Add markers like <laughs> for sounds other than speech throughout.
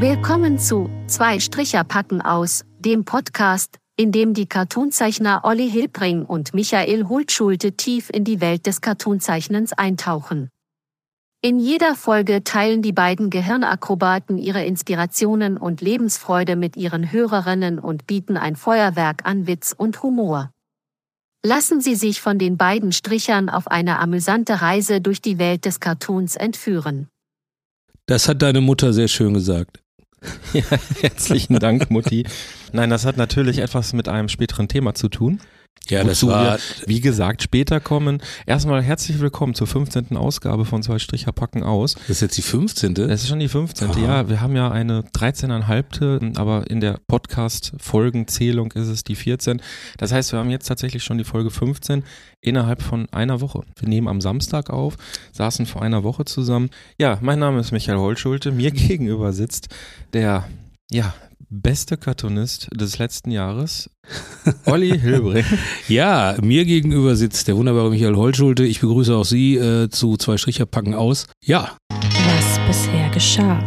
Willkommen zu Zwei Stricher packen aus, dem Podcast, in dem die Cartoonzeichner Olli Hilbring und Michael Hultschulte tief in die Welt des Cartoonzeichnens eintauchen. In jeder Folge teilen die beiden Gehirnakrobaten ihre Inspirationen und Lebensfreude mit ihren Hörerinnen und bieten ein Feuerwerk an Witz und Humor. Lassen Sie sich von den beiden Strichern auf eine amüsante Reise durch die Welt des Cartoons entführen. Das hat deine Mutter sehr schön gesagt. <laughs> Ja, herzlichen Dank, Mutti. Nein, das hat natürlich etwas mit einem späteren Thema zu tun. Ja, das war, wir, wie gesagt, später kommen. Erstmal herzlich willkommen zur 15. Ausgabe von Zwei Stricher packen aus. das ist jetzt die 15. Das ist schon die 15. Aha. Ja, wir haben ja eine 13,5. Aber in der Podcast-Folgenzählung ist es die 14. Das heißt, wir haben jetzt tatsächlich schon die Folge 15 innerhalb von einer Woche. Wir nehmen am Samstag auf, saßen vor einer Woche zusammen. Ja, mein Name ist Michael Holtschulte. Mir <laughs> gegenüber sitzt der, ja, beste Cartoonist des letzten Jahres, <laughs> Olli Hilbring. Ja, mir gegenüber sitzt der wunderbare Michael Holtschulte. Ich begrüße auch Sie äh, zu zwei Stricher packen aus. Ja, was bisher geschah.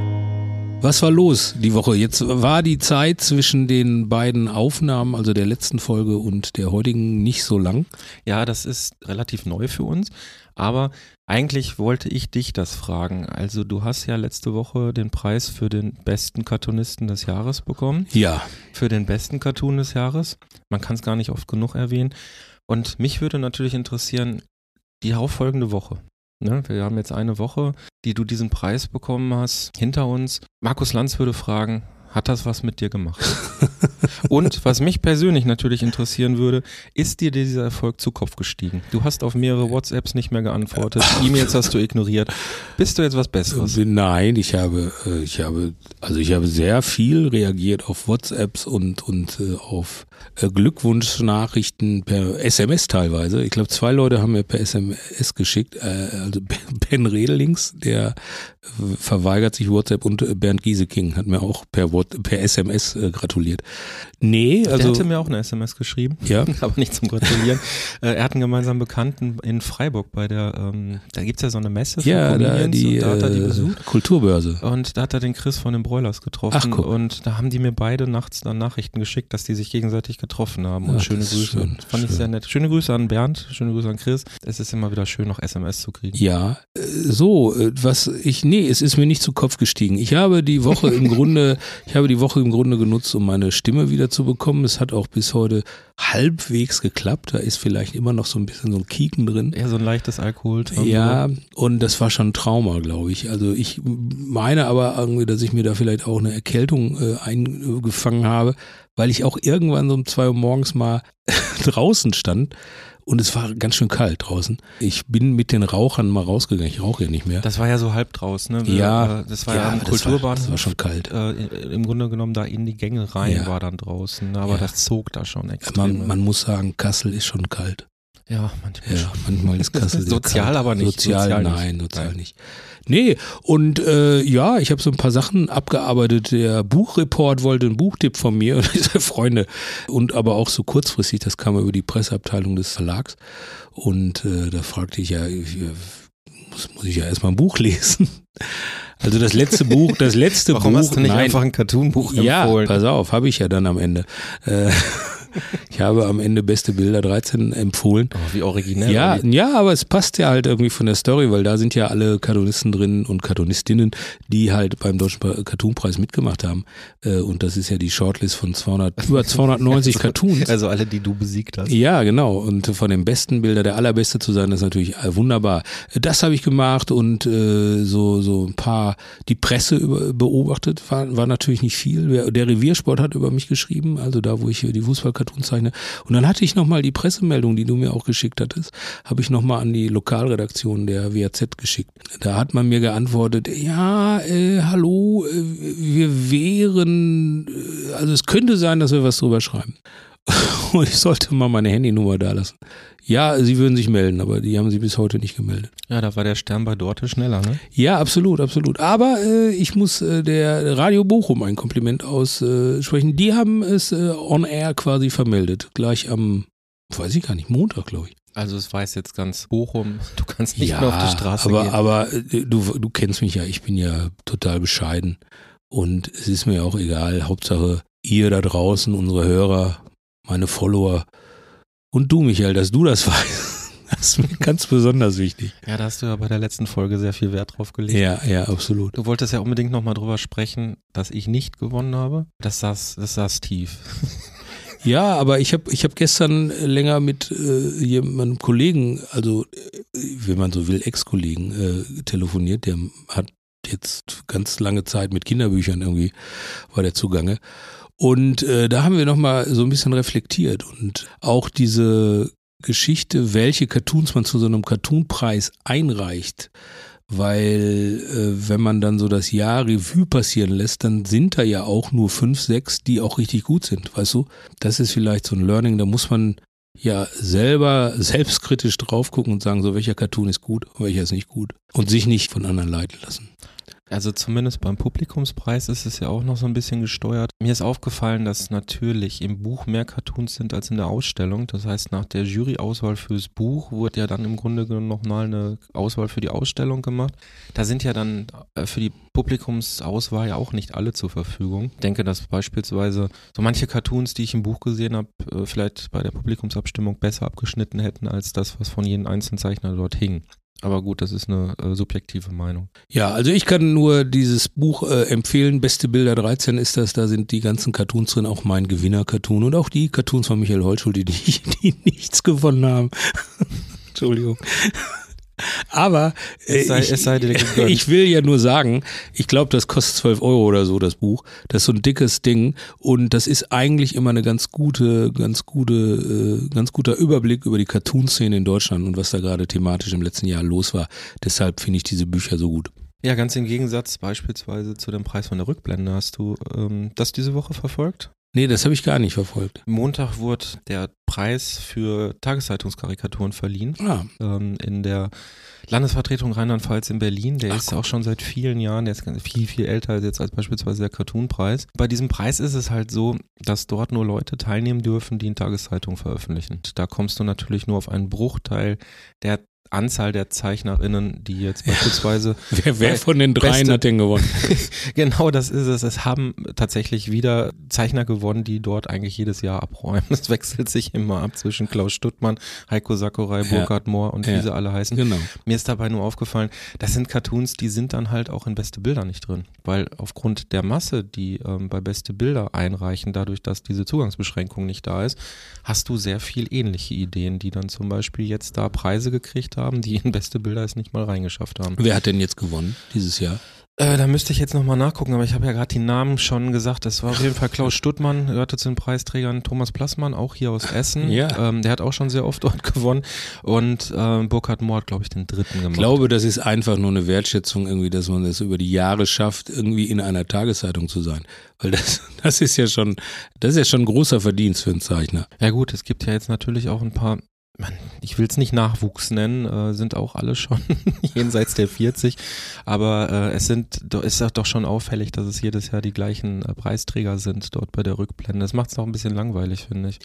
was war los die Woche? Jetzt war die Zeit zwischen den beiden Aufnahmen, also der letzten Folge und der heutigen, nicht so lang. Ja, das ist relativ neu für uns, aber eigentlich wollte ich dich das fragen. Also du hast ja letzte Woche den Preis für den besten Cartoonisten des Jahres bekommen, Ja, für den besten Cartoon des Jahres. Man kann es gar nicht oft genug erwähnen. Und mich würde natürlich interessieren, die auffolgende Woche. Ne, wir haben jetzt eine Woche, die du diesen Preis bekommen hast, hinter uns. Markus Lanz würde fragen, hat das was mit dir gemacht? Und was mich persönlich natürlich interessieren würde, ist dir dieser Erfolg zu Kopf gestiegen? Du hast auf mehrere WhatsApps nicht mehr geantwortet, <laughs> E-Mails hast du ignoriert. Bist du jetzt was Besseres? Nein, ich habe, äh, ich habe, also ich habe sehr viel reagiert auf WhatsApps und und äh, auf äh, Glückwunschnachrichten per SMS teilweise. Ich glaube, zwei Leute haben mir per SMS geschickt. Äh, also <laughs> Ben Redelings, der äh, verweigert sich WhatsApp und äh, Bernd Gieseking hat mir auch per What per SMS äh, gratuliert. Nee, Der also hatte mir auch eine SMS geschrieben, ja. <laughs> aber nicht zum Gratulieren. <laughs> äh, er hat einen gemeinsamen Bekannten in Freiburg bei der, ähm, da gibt's ja so eine Messe für Ja, da, die, und da hat er die äh, besucht. Kulturbörse. Und da hat er den Chris von den Broilers getroffen. Ach, guck. Und da haben die mir beide nachts dann Nachrichten geschickt, dass die sich gegenseitig getroffen haben. Und Ach, schöne Grüße. schön, Fand ich schön. sehr nett. Schöne Grüße an Bernd, schöne Grüße an Chris. Es ist immer wieder schön, noch SMS zu kriegen. Ja, äh, so, was ich, nee, es ist mir nicht zu Kopf gestiegen. Ich habe die Woche im <laughs> Grunde, ich habe die Woche im Grunde genutzt, um meine Stimme wieder zu bekommen. Es hat auch bis heute halbwegs geklappt. Da ist vielleicht immer noch so ein bisschen so ein Kieken drin. Eher so ein leichtes Alkohol. Ja, und das war schon ein Trauma, glaube ich. Also ich meine aber irgendwie, dass ich mir da vielleicht auch eine Erkältung äh, eingefangen habe, weil ich auch irgendwann so um zwei Uhr morgens mal <laughs> draußen stand und es war ganz schön kalt draußen. Ich bin mit den Rauchern mal rausgegangen. Ich rauche ja nicht mehr. Das war ja so halb draus, ne? Wir, Ja, äh, Das war ja, ja, am Kulturbad. das war schon kalt. Äh, Im Grunde genommen da in die Gänge rein Ja. war dann draußen. Aber Ja. das zog da schon extrem. man, man muss sagen, Kassel ist schon kalt. ja, manchmal Ja, manchmal ist <laughs> Kassel Sozial kalt. aber nicht. Sozial, Sozial nicht. nein, sozial Nein. nicht. Nee, und äh, ja, ich habe so ein paar Sachen abgearbeitet. Der Buchreport wollte einen Buchtipp von mir <laughs> und diese Freunde. Und aber auch so kurzfristig, das kam über die Presseabteilung des Verlags. Und äh, da fragte ich ja, ich, äh, muss, muss ich ja erstmal ein Buch <laughs> lesen. Also das letzte Buch, das letzte <laughs> Warum Buch. hast du nicht nein, einfach ein Cartoonbuch ja, empfohlen? pass auf, habe ich ja dann am Ende. Äh, ich habe am Ende Beste Bilder 13 empfohlen. Oh, wie originell. Ja, ja, aber es passt ja halt irgendwie von der Story, weil da sind ja alle Cartoonisten drin und Cartoonistinnen, die halt beim Deutschen Cartoonpreis mitgemacht haben. Äh, Und das ist ja die Shortlist von 200, <laughs> über 290 Cartoons. Also alle, die du besiegt hast. Ja, genau. Und von den besten Bilder der allerbeste zu sein, ist natürlich äh, wunderbar. Das habe ich gemacht und äh, so so ein paar die Presse über, beobachtet. War, war natürlich nicht viel. Der, der Reviersport hat über mich geschrieben, also da, wo ich die Fußballkarten Cartoonzeichner. Und dann hatte ich nochmal die Pressemeldung, die du mir auch geschickt hattest, habe ich nochmal an die Lokalredaktion der WAZ geschickt. Da hat man mir geantwortet, ja, äh, hallo, äh, wir wären, äh, also es könnte sein, dass wir was drüber schreiben. <laughs> Und ich sollte mal meine Handynummer da lassen. Ja, sie würden sich melden, aber die haben sich bis heute nicht gemeldet. Ja, da war der Stern bei Dorte schneller, ne? Ja, absolut, absolut. Aber äh, ich muss äh, der Radio Bochum ein Kompliment aussprechen. die haben es äh, on air quasi vermeldet. Gleich am, weiß ich gar nicht, Montag, glaube ich. Also es weiß jetzt ganz Bochum, <laughs> du kannst nicht ja, mehr auf die Straße aber, gehen. Aber äh, du, du kennst mich ja, ich bin ja total bescheiden. Und es ist mir auch egal. Hauptsache, ihr da draußen, unsere Hörer, meine Follower und du, Michael, dass du das <laughs> weißt. Das ist mir ganz besonders wichtig. Ja, da hast du ja bei der letzten Folge sehr viel Wert drauf gelegt. Ja, ja, absolut. Du wolltest ja unbedingt nochmal drüber sprechen, dass ich nicht gewonnen habe. Das saß, das saß tief. <laughs> Ja, aber ich habe ich hab gestern länger mit äh, jemandem Kollegen, also äh, wenn man so will, Ex-Kollegen äh, telefoniert. Der hat jetzt ganz lange Zeit mit Kinderbüchern irgendwie war der zugange. Und äh, da haben wir nochmal so ein bisschen reflektiert und auch diese Geschichte, welche Cartoons man zu so einem Cartoonpreis einreicht. Weil äh, wenn man dann so das Jahr Revue passieren lässt, dann sind da ja auch nur fünf, sechs, die auch richtig gut sind, weißt du? Das ist vielleicht so ein Learning, da muss man ja selber selbstkritisch drauf gucken und sagen, so welcher Cartoon ist gut, welcher ist nicht gut. Und sich nicht von anderen leiten lassen. Also zumindest beim Publikumspreis ist es ja auch noch so ein bisschen gesteuert. Mir ist aufgefallen, dass natürlich im Buch mehr Cartoons sind als in der Ausstellung. Das heißt, nach der Juryauswahl fürs Buch wurde ja dann im Grunde genommen nochmal eine Auswahl für die Ausstellung gemacht. Da sind ja dann äh, für die Publikumsauswahl ja auch nicht alle zur Verfügung. Ich denke, dass beispielsweise so manche Cartoons, die ich im Buch gesehen habe, äh, vielleicht bei der Publikumsabstimmung besser abgeschnitten hätten als das, was von jedem einzelnen Zeichner dort hing. Aber gut, das ist eine äh, subjektive Meinung. Ja, also ich kann nur dieses Buch äh, empfehlen. Beste Bilder 13 ist das. Da sind die ganzen Cartoons drin, auch mein Gewinner-Cartoon und auch die Cartoons von Michael Holschuld, die, <laughs> die nichts gewonnen haben. <laughs> Entschuldigung. Aber äh, Es sei- ich, es sei dir <laughs> ich will ja nur sagen, ich glaube, das kostet 12 Euro oder so, das Buch. Das ist so ein dickes Ding und das ist eigentlich immer eine ganz gute, ganz gute, äh, ganz guter Überblick über die Cartoon-Szene in Deutschland und was da gerade thematisch im letzten Jahr los war. Deshalb finde ich diese Bücher so gut. Ja, ganz im Gegensatz beispielsweise zu dem Preis von der Rückblende. Hast du ähm, das diese Woche verfolgt? Nee, das habe ich gar nicht verfolgt. Montag wurde der Preis für Tageszeitungskarikaturen verliehen. Ah, Ähm, in der Landesvertretung Rheinland-Pfalz in Berlin. Der Ach, ist auch schon seit vielen Jahren, der ist viel, viel älter als jetzt als beispielsweise der Cartoon-Preis. Bei diesem Preis ist es halt so, dass dort nur Leute teilnehmen dürfen, die in Tageszeitung veröffentlichen. Da kommst du natürlich nur auf einen Bruchteil der Anzahl der ZeichnerInnen, die jetzt beispielsweise <laughs> wer, wer Weil von den dreien beste- hat denn gewonnen? <laughs> Genau, das ist es. Es haben tatsächlich wieder Zeichner gewonnen, die dort eigentlich jedes Jahr abräumen. Es wechselt sich immer ab zwischen Klaus Stuttmann, Heiko Sakurai, Ja. Burkhard Mohr und Ja. wie sie alle heißen. Genau. Mir ist dabei nur aufgefallen, das sind Cartoons, die sind dann halt auch in beste Bilder nicht drin. Weil aufgrund der Masse, die ähm, bei beste Bilder einreichen, dadurch, dass diese Zugangsbeschränkung nicht da ist, hast du sehr viel ähnliche Ideen, die dann zum Beispiel jetzt da Preise gekriegt haben, die in beste Bilder es nicht mal reingeschafft haben. Wer hat denn jetzt gewonnen dieses Jahr? Äh, da müsste ich jetzt nochmal nachgucken, aber ich habe ja gerade die Namen schon gesagt. Das war auf jeden Fall Klaus Stuttmann, gehörte zu den Preisträgern Thomas Plassmann, auch hier aus Essen. Ja. Ähm, der hat auch schon sehr oft dort <laughs> gewonnen. Und ähm, Burkhard Mohr hat, glaube ich, den dritten gemacht. Ich glaube, das ist einfach nur eine Wertschätzung irgendwie, dass man es über die Jahre schafft, irgendwie in einer Tageszeitung zu sein. Weil das, <laughs> das ist ja schon, das ist ja schon ein großer Verdienst für einen Zeichner. Ja gut, es gibt ja jetzt natürlich auch ein paar, man, ich will es nicht Nachwuchs nennen, äh, sind auch alle schon <laughs> jenseits der 40, aber äh, es sind, ist doch schon auffällig, dass es jedes Jahr die gleichen äh, Preisträger sind dort bei der Rückblende. Das macht es auch ein bisschen langweilig, finde ich.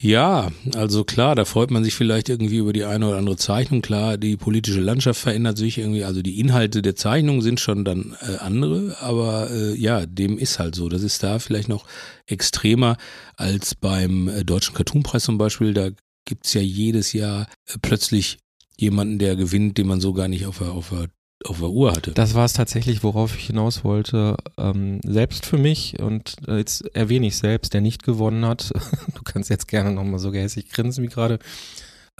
Ja, also klar, da freut man sich vielleicht irgendwie über die eine oder andere Zeichnung. Klar, die politische Landschaft verändert sich irgendwie, also die Inhalte der Zeichnung sind schon dann äh, andere, aber äh, ja, dem ist halt so. Das ist da vielleicht noch extremer als beim äh, Deutschen Cartoonpreis zum Beispiel. Da gibt's ja jedes Jahr äh, plötzlich jemanden, der gewinnt, den man so gar nicht auf der, auf der, auf der Uhr hatte. Das war es tatsächlich, worauf ich hinaus wollte. Ähm, selbst für mich, und äh, jetzt erwähne ich selbst, der nicht gewonnen hat, <laughs> du kannst jetzt gerne nochmal so gehässig grinsen wie gerade,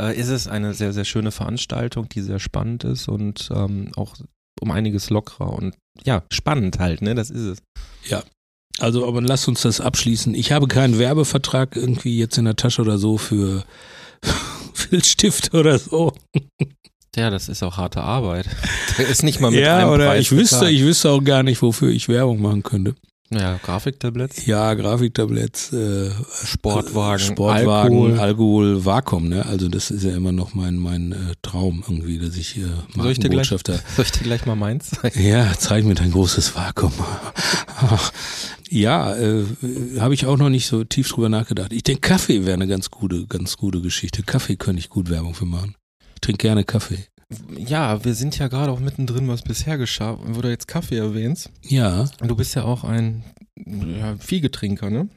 äh, ist es eine sehr, sehr schöne Veranstaltung, die sehr spannend ist und ähm, auch um einiges lockerer und ja, spannend halt, ne? Das ist es. Also, aber lass uns das abschließen. Ich habe keinen Werbevertrag irgendwie jetzt in der Tasche oder so für <laughs> Filzstift oder so. Ja, das ist auch harte Arbeit. Der ist nicht mal mit ja, einem oder Preis ich wüsste, bezahlt. ich wüsste auch gar nicht, wofür ich Werbung machen könnte. Ja, Grafiktabletts, Ja, Grafiktabletts, äh, Sportwagen, Sportwagen, Alkohol. Alkohol, Vakuum, ne? Also das ist ja immer noch mein mein äh, Traum irgendwie, dass ich äh, Soll ich dir gleich-. Soll ich dir gleich mal meins zeigen? Ja, zeig mir dein großes Vakuum. <laughs> <laughs> ja, äh, habe ich auch noch nicht so tief drüber nachgedacht. Ich denke, Kaffee wäre eine ganz gute, ganz gute Geschichte. Kaffee könnte ich gut Werbung für machen. Ich trinke gerne Kaffee. Ja, wir sind ja gerade auch mittendrin, was bisher geschah, wo du jetzt Kaffee erwähnst. Ja, Und du bist ja auch ein ja, Viehgetrinker, ne?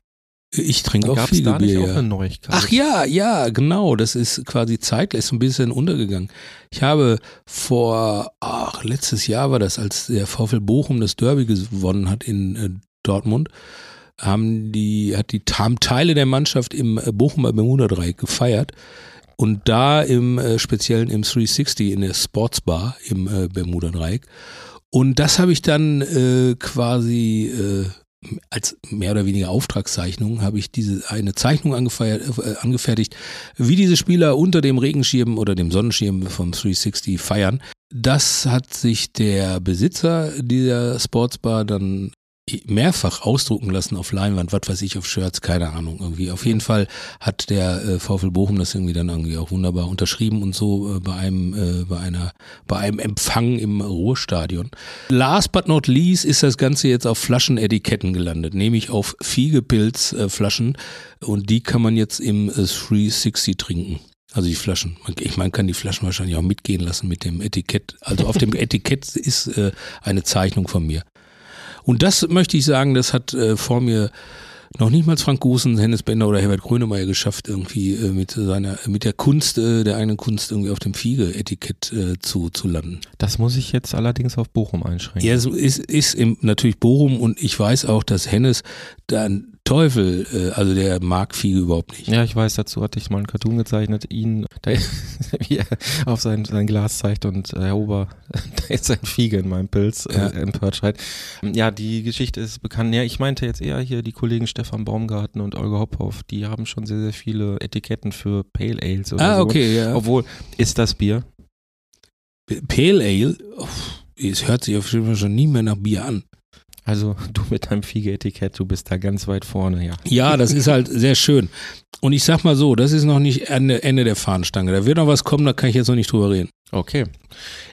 ich trinke auch viel da nicht Bier. auch ja. eine Neuigkeit? Ach ja, ja, genau. Das ist quasi zeitgleich so ein bisschen untergegangen. Ich habe vor, ach, letztes Jahr war das, als der VfL Bochum das Derby gewonnen hat in äh, Dortmund, haben die, hat die, haben Teile der Mannschaft im äh, Bochumer Bermuda-Dreieck gefeiert. Und da im äh, Speziellen im 360 in der Sportsbar im äh, Bermuda-Dreieck. Und das habe ich dann äh, quasi äh, als mehr oder weniger Auftragszeichnung habe ich diese eine Zeichnung äh, angefertigt, wie diese Spieler unter dem Regenschirm oder dem Sonnenschirm vom 360 feiern. Das hat sich der Besitzer dieser Sportsbar dann mehrfach ausdrucken lassen auf Leinwand, was weiß ich, auf Shirts, keine Ahnung irgendwie. Auf jeden Fall hat der äh, VfL Bochum das irgendwie dann irgendwie auch wunderbar unterschrieben und so äh, bei einem äh, bei einer bei einem Empfang im Ruhrstadion. Last but not least ist das Ganze jetzt auf Flaschenetiketten gelandet, nämlich auf Fiegepilz äh, Flaschen und die kann man jetzt im äh, 360 trinken. Also die Flaschen. Man- Ich meine, kann die Flaschen wahrscheinlich auch mitgehen lassen mit dem Etikett. Also auf dem <laughs> Etikett ist äh, eine Zeichnung von mir. Und das möchte ich sagen, das hat äh, vor mir noch nicht mal Frank Gusen, Hennes Bender oder Herbert Grönemeyer geschafft, irgendwie äh, mit seiner, mit der Kunst, äh, der eigenen Kunst irgendwie auf dem Fiege-Etikett äh, zu, zu landen. Das muss ich jetzt allerdings auf Bochum einschränken. Ja, es ist, ist im, natürlich Bochum und ich weiß auch, dass Hennes dann Teufel, äh, also der mag Fiege überhaupt nicht. Ja, ich weiß, dazu hatte ich mal einen Cartoon gezeichnet, ihn, <laughs> der, wie er auf sein, sein Glas zeigt und äh, Herr Ober, <laughs> da ist ein Fiege in meinem Pilz, äh, Ja. empört schreit. Ja, die Geschichte ist bekannt. Ja, ich meinte jetzt eher hier die Kollegen Stefan Baumgarten und Olga Hopphoff, die haben schon sehr, sehr viele Etiketten für Pale Ales oder Ah, so. okay, ja. Obwohl, ist das Bier? Pale Ale, uff, es hört sich auf jeden Fall schon nie mehr nach Bier an. Also <laughs> du mit deinem Fiege-Etikett, du bist da ganz weit vorne, ja. Ja, das ist halt sehr schön. Und ich sag mal so, das ist noch nicht Ende, Ende der Fahnenstange. Da wird noch was kommen, da kann ich jetzt noch nicht drüber reden. Okay.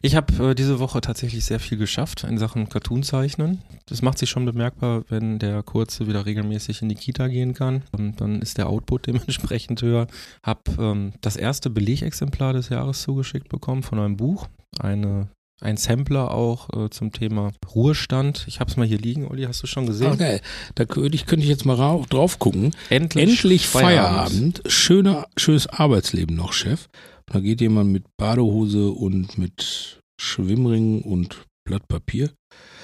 Ich habe äh, diese Woche tatsächlich sehr viel geschafft in Sachen Cartoon-Zeichnen. Das macht sich schon bemerkbar, wenn der Kurze wieder regelmäßig in die Kita gehen kann. Ähm, dann ist der Output <laughs> dementsprechend höher. Hab ähm, das erste Belegexemplar des Jahres zugeschickt bekommen von einem Buch. Eine, ein Sampler auch äh, zum Thema Ruhestand. Ich habe es mal hier liegen, Olli, hast du schon gesehen? Ach, geil. Da könnte ich, könnte ich jetzt mal ra- drauf gucken. Endlich, Endlich Feierabend. Schöner, schönes Arbeitsleben noch, Chef. Und da geht jemand mit Badehose und mit Schwimmringen und Blatt Papier.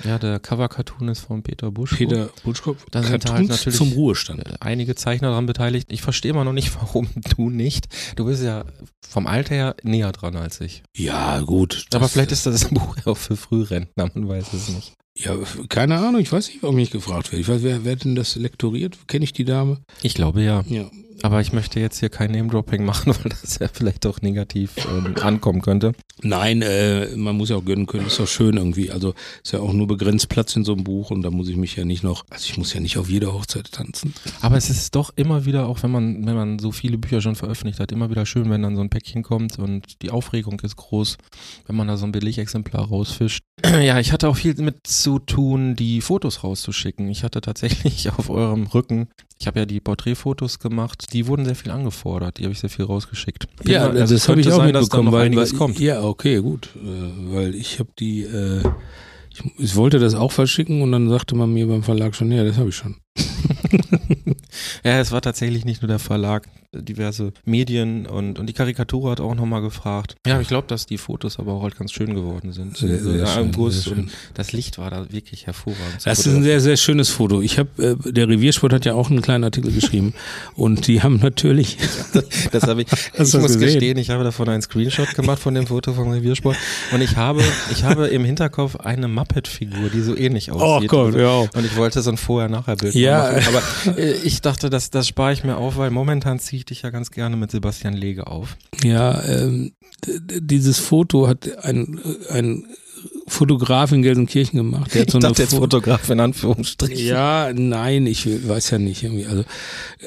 Ja, der Cover-Cartoon ist von Peter Busch. Peter Butschkopf. Da sind halt natürlich- zum Ruhestand. äh, einige Zeichner daran beteiligt. Ich verstehe immer noch nicht, <laughs> warum du nicht. Du bist ja vom Alter her näher dran als ich. Ja, gut. Aber vielleicht ist das <laughs> Buch ja auch für Frührentner, man weiß es nicht. Ja, keine Ahnung, ich weiß nicht, warum ich gefragt werde. Ich weiß, wer, wer denn das lektoriert? Kenne ich die Dame? Ich glaube ja. Ja. Aber ich möchte jetzt hier kein Name-Dropping machen, <laughs> weil das ja vielleicht auch negativ ähm, ankommen könnte. Nein, äh, man muss ja auch gönnen können, ist doch schön irgendwie. Also ist ja auch nur begrenzt Platz in so einem Buch und da muss ich mich ja nicht noch, also ich muss ja nicht auf jeder Hochzeit tanzen. Aber es ist doch immer wieder, auch wenn man, wenn man so viele Bücher schon veröffentlicht hat, immer wieder schön, wenn dann so ein Päckchen kommt und die Aufregung ist groß, wenn man da so ein Billigexemplar rausfischt. <clears throat> Ja, ich hatte auch viel mit zu tun, die Fotos rauszuschicken. Ich hatte tatsächlich <laughs> auf eurem Rücken, ich habe ja die Porträtfotos gemacht, die wurden sehr viel angefordert, die habe ich sehr viel rausgeschickt. Ja, Bin- also das habe ich auch sein, mitbekommen, weil, weil kommt. ja, okay, gut, äh, weil ich habe die, äh, ich, ich wollte das auch verschicken und dann sagte man mir beim Verlag schon, ja, das habe ich schon. <laughs> <laughs> Ja, es war tatsächlich nicht nur der Verlag. Diverse Medien und, und die Karikatur hat auch nochmal gefragt. Ja, ich glaube, dass die Fotos aber auch halt ganz schön geworden sind. Sehr, sehr Ja, schön, im Guss sehr schön. und das Licht war da wirklich hervorragend. Das ist ein sehr, sehr schönes Foto. Ich habe, äh, der Reviersport hat ja auch einen kleinen Artikel geschrieben <laughs> und die haben natürlich, <laughs> Das habe <laughs> ich. Hast ich muss gesehen? gestehen, ich habe davon einen Screenshot gemacht von dem Foto vom Reviersport und ich habe, ich habe im Hinterkopf eine Muppet-Figur, die so ähnlich aussieht. Oh Gott, ja. und ich wollte so ein Vorher-Nachher-Bild Ja. machen. Aber äh, ich dachte, das, das spare ich mir auf, weil momentan ziehe ich dich ja ganz gerne mit Sebastian Lege auf. ja, ähm, dieses Foto hat ein, ein Fotograf in Gelsenkirchen gemacht. Der hat <laughs> so ich eine dachte jetzt Fo- Fotograf in Anführungsstrichen. Ja, nein, ich weiß ja nicht irgendwie. Also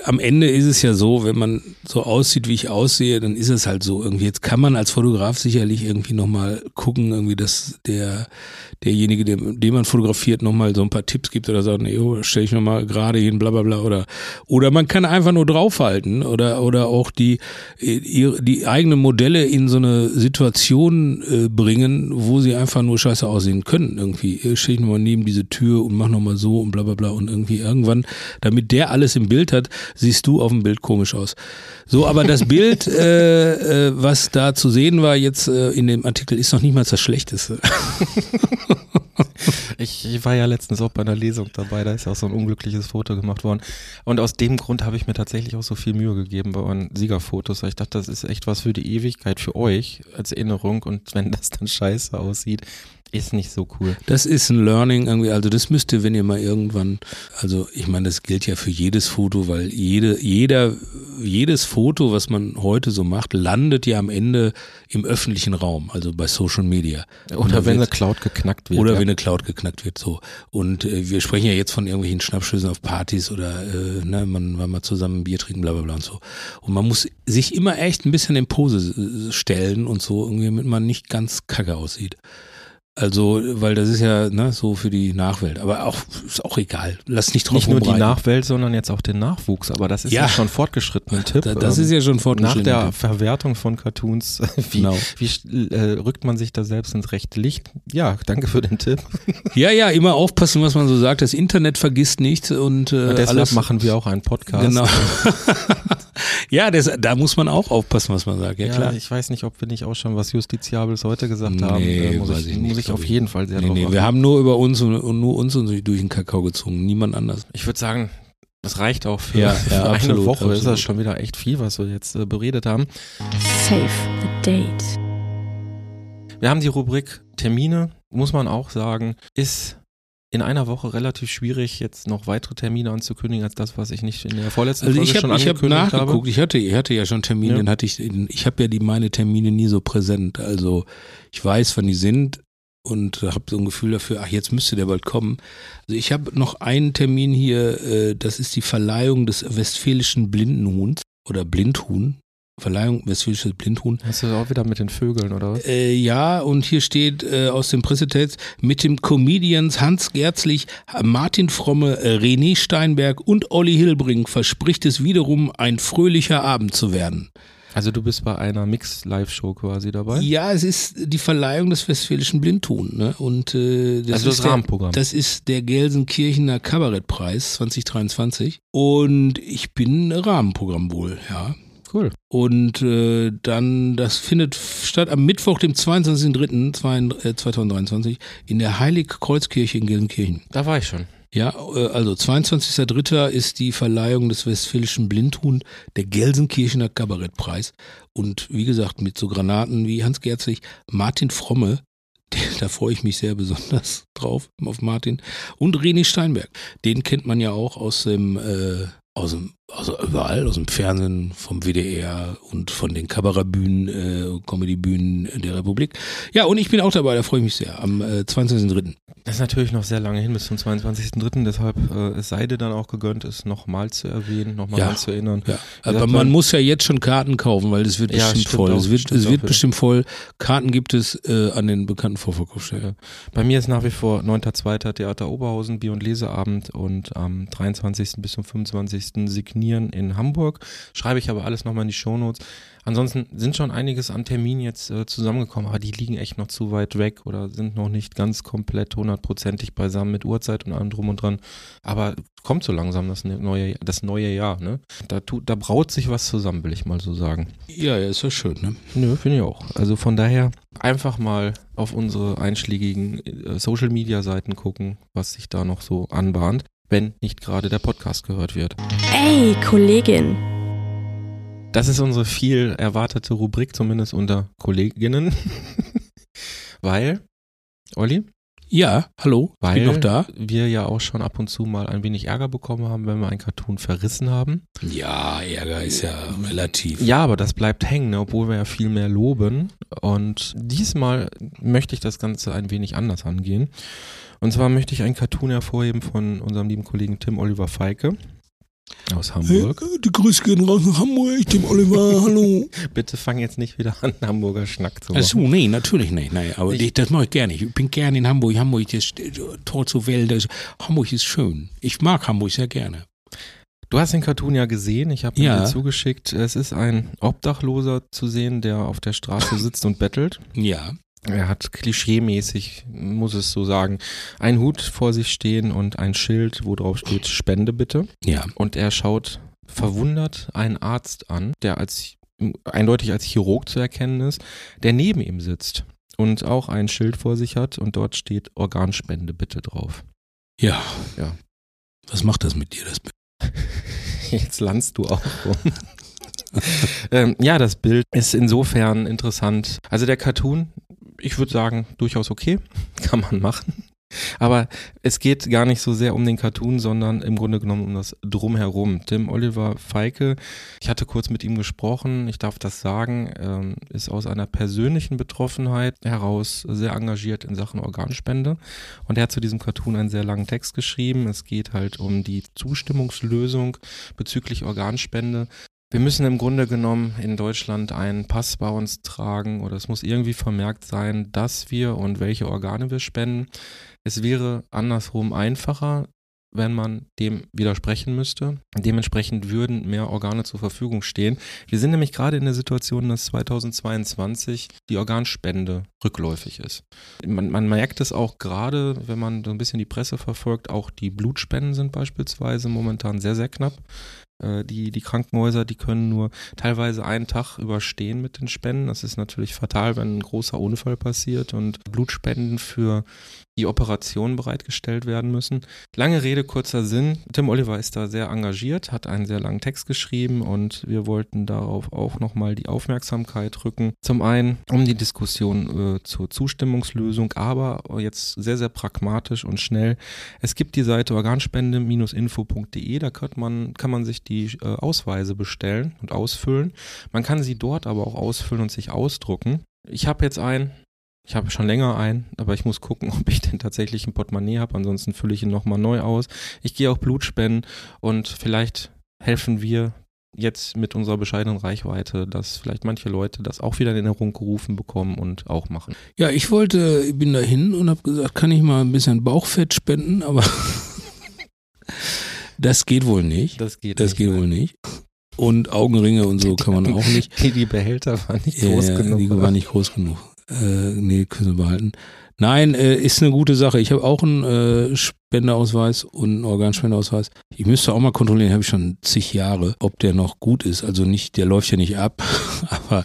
am Ende ist es ja so, wenn man so aussieht, wie ich aussehe, dann ist es halt so irgendwie. Jetzt kann man als Fotograf sicherlich irgendwie nochmal gucken, irgendwie, dass der derjenige, den, den man fotografiert, nochmal so ein paar Tipps gibt oder sagt, nee, oh, stell ich nochmal gerade hin, bla bla bla oder oder man kann einfach nur draufhalten oder oder auch die ihre- die eigenen Modelle in so eine Situation äh, bringen, wo sie einfach nur scheiße aussehen können irgendwie. Äh, Stell ich nochmal neben diese Tür und mach nochmal so und bla bla bla und irgendwie irgendwann, damit der alles im Bild hat, siehst du auf dem Bild komisch aus. So, aber das Bild, äh, äh, was da zu sehen war jetzt äh, in dem Artikel, ist noch nicht mal das Schlechteste. <laughs> Ich, ich war ja letztens auch bei einer Lesung dabei, da ist ja auch so ein unglückliches Foto gemacht worden. Und aus dem Grund habe ich mir tatsächlich auch so viel Mühe gegeben bei euren Siegerfotos, weil ich dachte, das ist echt was für die Ewigkeit für euch als Erinnerung. Und wenn das dann scheiße aussieht, ist nicht so cool. Das ist ein Learning irgendwie, also das müsste, wenn ihr mal irgendwann, also ich meine, das gilt ja für jedes Foto, weil jede, jeder, jedes Foto, was man heute so macht, landet ja am Ende im öffentlichen Raum, also bei Social Media. Oder wenn eine Cloud geknackt wird. Oder ja. wenn eine Cloud geknackt wird, so. Und äh, wir sprechen ja jetzt von irgendwelchen Schnappschüssen auf Partys oder äh, ne, man war mal zusammen ein Bier trinken, bla bla bla und so. Und man muss sich immer echt ein bisschen in Pose äh, stellen und so, irgendwie, damit man nicht ganz kacke aussieht. Also, weil das ist ja ne, so für die Nachwelt. Aber auch ist auch egal. Lass nicht drauf Nicht nur die. Nachwelt, sondern jetzt auch den Nachwuchs. Aber das ist ja, Ja. schon fortgeschritten Tipp. Da- Das Ähm, ist ja schon nach fortgeschritten. der Verwertung von Cartoons, <laughs> wie, Genau. wie äh, rückt man sich da selbst ins rechte Licht? Ja, danke für den Tipp. <laughs> Ja, ja, immer aufpassen, was man so sagt. Das Internet vergisst nichts und, äh, Und deshalb alles machen wir auch einen Podcast. Genau. <laughs> ja, das, da muss man auch aufpassen, was man sagt. Ja, Ja, klar. ich weiß nicht, ob wir nicht auch schon was Justiziables heute gesagt Nee, haben. Äh, muss ich, ich nicht, muss ich glaub auf ich. jeden Fall sehr Nee, drauf nee, wir haben nur über uns und, und nur uns und durch den Kakao gezogen, niemand anders. Ich würde sagen, das reicht auch für, Ja, <laughs> für ja, eine absolut, Woche. Ist absolut. das schon wieder echt viel, was wir jetzt äh, beredet haben. Save the date. Wir haben die Rubrik Termine, muss man auch sagen, ist in einer Woche relativ schwierig, jetzt noch weitere Termine anzukündigen, als das, was ich nicht in der vorletzten Also Folge ich schon habe ich hab angekündigt nachgeguckt, habe. ich hatte, ich hatte ja schon Termine, Ja. hatte ich, ich habe ja die meine Termine nie so präsent. Also ich weiß, wann die sind und habe so ein Gefühl dafür, ach jetzt müsste der bald kommen. Also ich habe noch einen Termin hier, äh, das ist die Verleihung des westfälischen Blindenhuhns oder Blindhuhn. Verleihung westfälisches Blindhuhn. Hast du auch wieder mit den Vögeln, oder was? Äh, ja, und hier steht äh, aus dem Pressetext mit dem Comedians Hans Gerzlich, Martin Fromme, äh, René Steinberg und Olli Hilbring verspricht es wiederum ein fröhlicher Abend zu werden. Also du bist bei einer Mix-Live-Show quasi dabei? Ja, es ist die Verleihung des westfälischen Blindhuhn. Ne? Und äh, das Also das ist der, Rahmenprogramm. Das ist der Gelsenkirchener Kabarettpreis 2023. Und ich bin Rahmenprogramm wohl, ja. Cool. Und äh, dann, das findet statt am Mittwoch, dem 22.03.2023 in der Heilig-Kreuzkirche in Gelsenkirchen. Da war ich schon. Ja, äh, also 22.03. ist die Verleihung des westfälischen Blindhuhn, der Gelsenkirchener Kabarettpreis. Und wie gesagt, mit so Granaten wie Hans Gerzlich, Martin Fromme, <laughs> da freue ich mich sehr besonders <laughs> drauf, auf Martin, und René Steinberg. Den kennt man ja auch aus dem, äh, aus dem, also überall, aus dem Fernsehen, vom WDR und von den Kabarettbühnen, äh, Comedybühnen der Republik. Ja, und ich bin auch dabei, da freue ich mich sehr, am äh, 22.03. Das ist natürlich noch sehr lange hin bis zum 22.03., deshalb äh, es sei dir dann auch gegönnt, es nochmal zu erwähnen, nochmal Ja. zu erinnern. Ja, aber gesagt, man muss ja jetzt schon Karten kaufen, weil es wird Ja, bestimmt stimmt voll. auch, es wird, es auch, wird ja. bestimmt voll. Karten gibt es äh, an den bekannten Vorverkaufsstellen. Bei mir ist nach wie vor 9.2. Theater Oberhausen, Bier- und Leseabend und am 23. bis zum 25. signiert Nieren in Hamburg. Schreibe ich aber alles nochmal in die Shownotes. Ansonsten sind schon einiges an Terminen jetzt äh, zusammengekommen, aber die liegen echt noch zu weit weg oder sind noch nicht ganz komplett hundertprozentig beisammen mit Uhrzeit und allem drum und dran. Aber kommt so langsam das ne-, neue, das neue Jahr, ne? Da, tut, da braut sich was zusammen, will ich mal so sagen. Ja, ja, ist ja schön, ne? Nö, finde ich auch. Also von daher einfach mal auf unsere einschlägigen äh, Social Media Seiten gucken, was sich da noch so anbahnt, wenn nicht gerade der Podcast gehört wird. Ey, Kollegin. Das ist unsere viel erwartete Rubrik, zumindest unter Kolleginnen. <laughs> Weil, Olli, Ja, hallo, weil bin noch da? wir ja auch schon ab und zu mal ein wenig Ärger bekommen haben, wenn wir einen Cartoon verrissen haben. Ja, Ärger ist ja relativ. Ja, aber das bleibt hängen, ne, obwohl wir ja viel mehr loben. Und diesmal möchte ich das Ganze ein wenig anders angehen. Und zwar möchte ich einen Cartoon hervorheben von unserem lieben Kollegen Tim Oliver Feike aus Hamburg. die Grüße gehen raus nach Hamburg, dem Oliver, <laughs> hallo. Bitte fang jetzt nicht wieder an, Hamburger Schnack zu machen. Achso, nee, natürlich nicht. Nee, aber Ich- das mache ich gerne. Ich bin gerne in Hamburg. Hamburg ist äh, Tor zur Welt. Das, Hamburg ist schön. Ich mag Hamburg sehr gerne. Du hast den Cartoon ja gesehen, ich habe ihn Ja. dir zugeschickt. Es ist ein Obdachloser zu sehen, der auf der Straße sitzt und bettelt. Ja. Er hat klischeemäßig, muss es so sagen, einen Hut vor sich stehen und ein Schild, wo drauf steht Spende bitte. Ja. Und er schaut verwundert einen Arzt an, der als eindeutig als Chirurg zu erkennen ist, der neben ihm sitzt und auch ein Schild vor sich hat und dort steht Organspende bitte drauf. Ja. Ja. Was macht das mit dir, das Bild? <laughs> Jetzt landst du auch rum. <laughs> ähm, ja, das Bild ist insofern interessant. Also der Cartoon, ich würde sagen, durchaus okay, <laughs> kann man machen. Aber es geht gar nicht so sehr um den Cartoon, sondern im Grunde genommen um das Drumherum. Tim Oliver Feike, ich hatte kurz mit ihm gesprochen, ich darf das sagen, ähm, ist aus einer persönlichen Betroffenheit heraus sehr engagiert in Sachen Organspende. Und er hat zu diesem Cartoon einen sehr langen Text geschrieben. Es geht halt um die Zustimmungslösung bezüglich Organspende. Wir müssen im Grunde genommen in Deutschland einen Pass bei uns tragen oder es muss irgendwie vermerkt sein, dass wir und welche Organe wir spenden. Es wäre andersrum einfacher, wenn man dem widersprechen müsste. Dementsprechend würden mehr Organe zur Verfügung stehen. Wir sind nämlich gerade in der Situation, dass 2022 die Organspende rückläufig ist. Man, man merkt es auch gerade, wenn man so ein bisschen die Presse verfolgt, auch die Blutspenden sind beispielsweise momentan sehr, sehr knapp. Äh, Die, die Krankenhäuser, die können nur teilweise einen Tag überstehen mit den Spenden. Das ist natürlich fatal, wenn ein großer Unfall passiert und Blutspenden für die Operation bereitgestellt werden müssen. Lange Rede, kurzer Sinn. Tim Oliver ist da sehr engagiert, hat einen sehr langen Text geschrieben und wir wollten darauf auch nochmal die Aufmerksamkeit rücken. Zum einen um die Diskussion äh, zur Zustimmungslösung, aber jetzt sehr, sehr pragmatisch und schnell. Es gibt die Seite organspende-info.de, da kann man, kann man sich die äh, Ausweise bestellen und ausfüllen. Man kann sie dort aber auch ausfüllen und sich ausdrucken. Ich habe jetzt einen, ich habe schon länger einen, aber ich muss gucken, <laughs> ob ich denn tatsächlich ein Portemonnaie habe. Ansonsten fülle ich ihn nochmal neu aus. Ich gehe auch Blut spenden und vielleicht helfen wir jetzt mit unserer bescheidenen Reichweite, dass vielleicht manche Leute das auch wieder in Erinnerung gerufen bekommen und auch machen. Ja, ich wollte, ich bin dahin und habe gesagt, kann ich mal ein bisschen Bauchfett spenden, aber <laughs> das geht wohl nicht. Das geht Das geht wohl nicht. Und Augenringe und so <laughs> kann man auch nicht. Die, die Behälter waren nicht Ja, groß genug. Die oder? war nicht groß genug. Äh, nee, können Sie behalten. Nein, äh, ist eine gute Sache. Ich habe auch einen äh, Spendeausweis und einen Organspendeausweis. Ich müsste auch mal kontrollieren, habe ich schon zig Jahre, ob der noch gut ist. Also nicht, der läuft ja nicht ab, <laughs> aber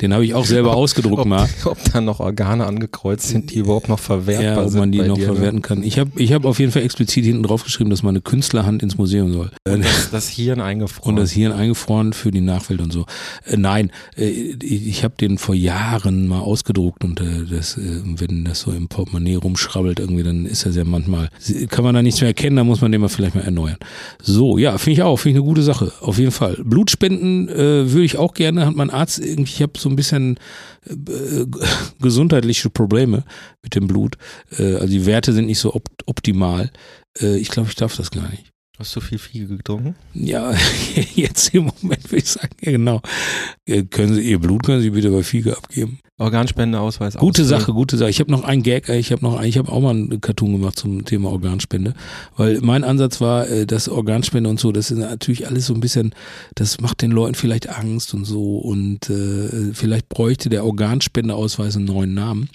den habe ich auch selber ausgedruckt ob, mal. ob da noch Organe angekreuzt sind, die überhaupt noch verwertbar Ja, ob man die noch dir, ne? verwerten kann. Ich habe ich hab auf jeden Fall explizit hinten drauf geschrieben, dass meine Künstlerhand ins Museum soll. Äh, <laughs> Das, das Hirn eingefroren. Und das Hirn eingefroren für die Nachwelt und so. Äh, nein, äh, ich, habe den vor Jahren mal ausgedruckt und äh, das, wenn das so im Portemonnaie rumschrabbelt irgendwie, dann ist das ja manchmal, kann man da nichts mehr erkennen, da muss man den mal vielleicht mal erneuern. So, ja, finde ich auch, finde ich eine gute Sache, auf jeden Fall. Blutspenden äh, würde ich auch gerne, hat mein Arzt irgendwie, ich habe so ein bisschen äh, <laughs> gesundheitliche Probleme mit dem Blut. Äh, also die Werte sind nicht so op optimal. Äh, ich glaube, ich darf das gar nicht. Hast du viel Fiege getrunken? Ja, <laughs> jetzt im Moment würde ich sagen, ja genau. Äh, Können Sie Ihr Blut können Sie bitte bei Fiege abgeben. Organspendeausweis Gute ausfüllen. Sache, gute Sache. Ich habe noch einen Gag, äh, ich habe noch, ich habe auch mal einen Cartoon gemacht zum Thema Organspende, weil mein Ansatz war, äh, dass Organspende und so, das ist natürlich alles so ein bisschen, das macht den Leuten vielleicht Angst und so und äh, vielleicht bräuchte der Organspendeausweis einen neuen Namen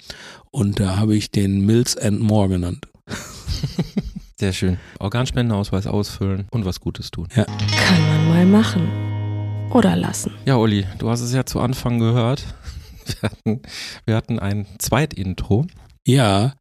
und da habe ich den Mills and More genannt. <laughs> Sehr schön. Organspendeausweis ausfüllen und was Gutes tun. Kann man mal machen. Oder lassen. Ja, Olli, du hast es ja zu Anfang gehört. <laughs> Wir hatten, wir hatten ein Zweitintro. Ja,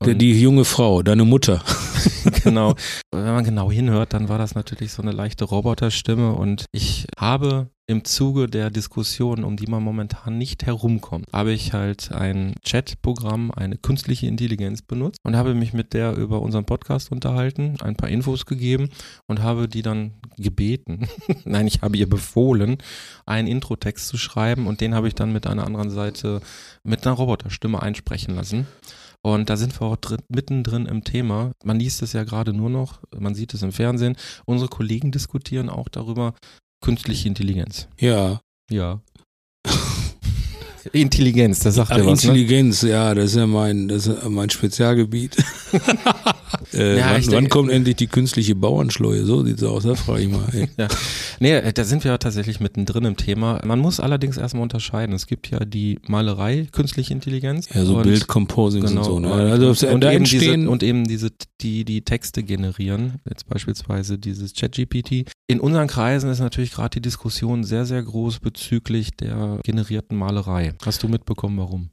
der, Und- die junge Frau, deine Mutter. <laughs> genau. <laughs> Wenn man genau hinhört, dann war das natürlich so eine leichte Roboterstimme und ich habe im Zuge der Diskussion, um die man momentan nicht herumkommt, habe ich halt ein Chatprogramm, eine künstliche Intelligenz benutzt und habe mich mit der über unseren Podcast unterhalten, ein paar Infos gegeben und habe die dann gebeten, <laughs> nein, ich habe ihr befohlen, einen Introtext zu schreiben und den habe ich dann mit einer anderen Seite mit einer Roboterstimme einsprechen lassen. Und da sind wir auch drin, mittendrin im Thema. Man liest es ja gerade nur noch, man sieht es im Fernsehen. Unsere Kollegen diskutieren auch darüber, künstliche Intelligenz. Ja. Ja. Intelligenz, das sagt Ach, ja was, ne? Intelligenz, ja, das ist ja mein, das ist ja mein Spezialgebiet. <laughs> äh, Ja, wann, ich wann denke- kommt endlich die künstliche Bauernschleue? So sieht's aus, da frage ich mal. Ey. Nee, äh, da sind wir ja tatsächlich mittendrin im Thema. Man muss allerdings erstmal unterscheiden. Es gibt ja die Malerei, künstliche Intelligenz. Ja, so und- Bildcomposings Genau, und so. Ne? und, Also und, da eben entstehen diese, und eben diese, die, die Texte generieren, jetzt beispielsweise dieses ChatGPT. In unseren Kreisen ist natürlich gerade die Diskussion sehr, sehr groß bezüglich der generierten Malerei. Hast du mitbekommen, warum?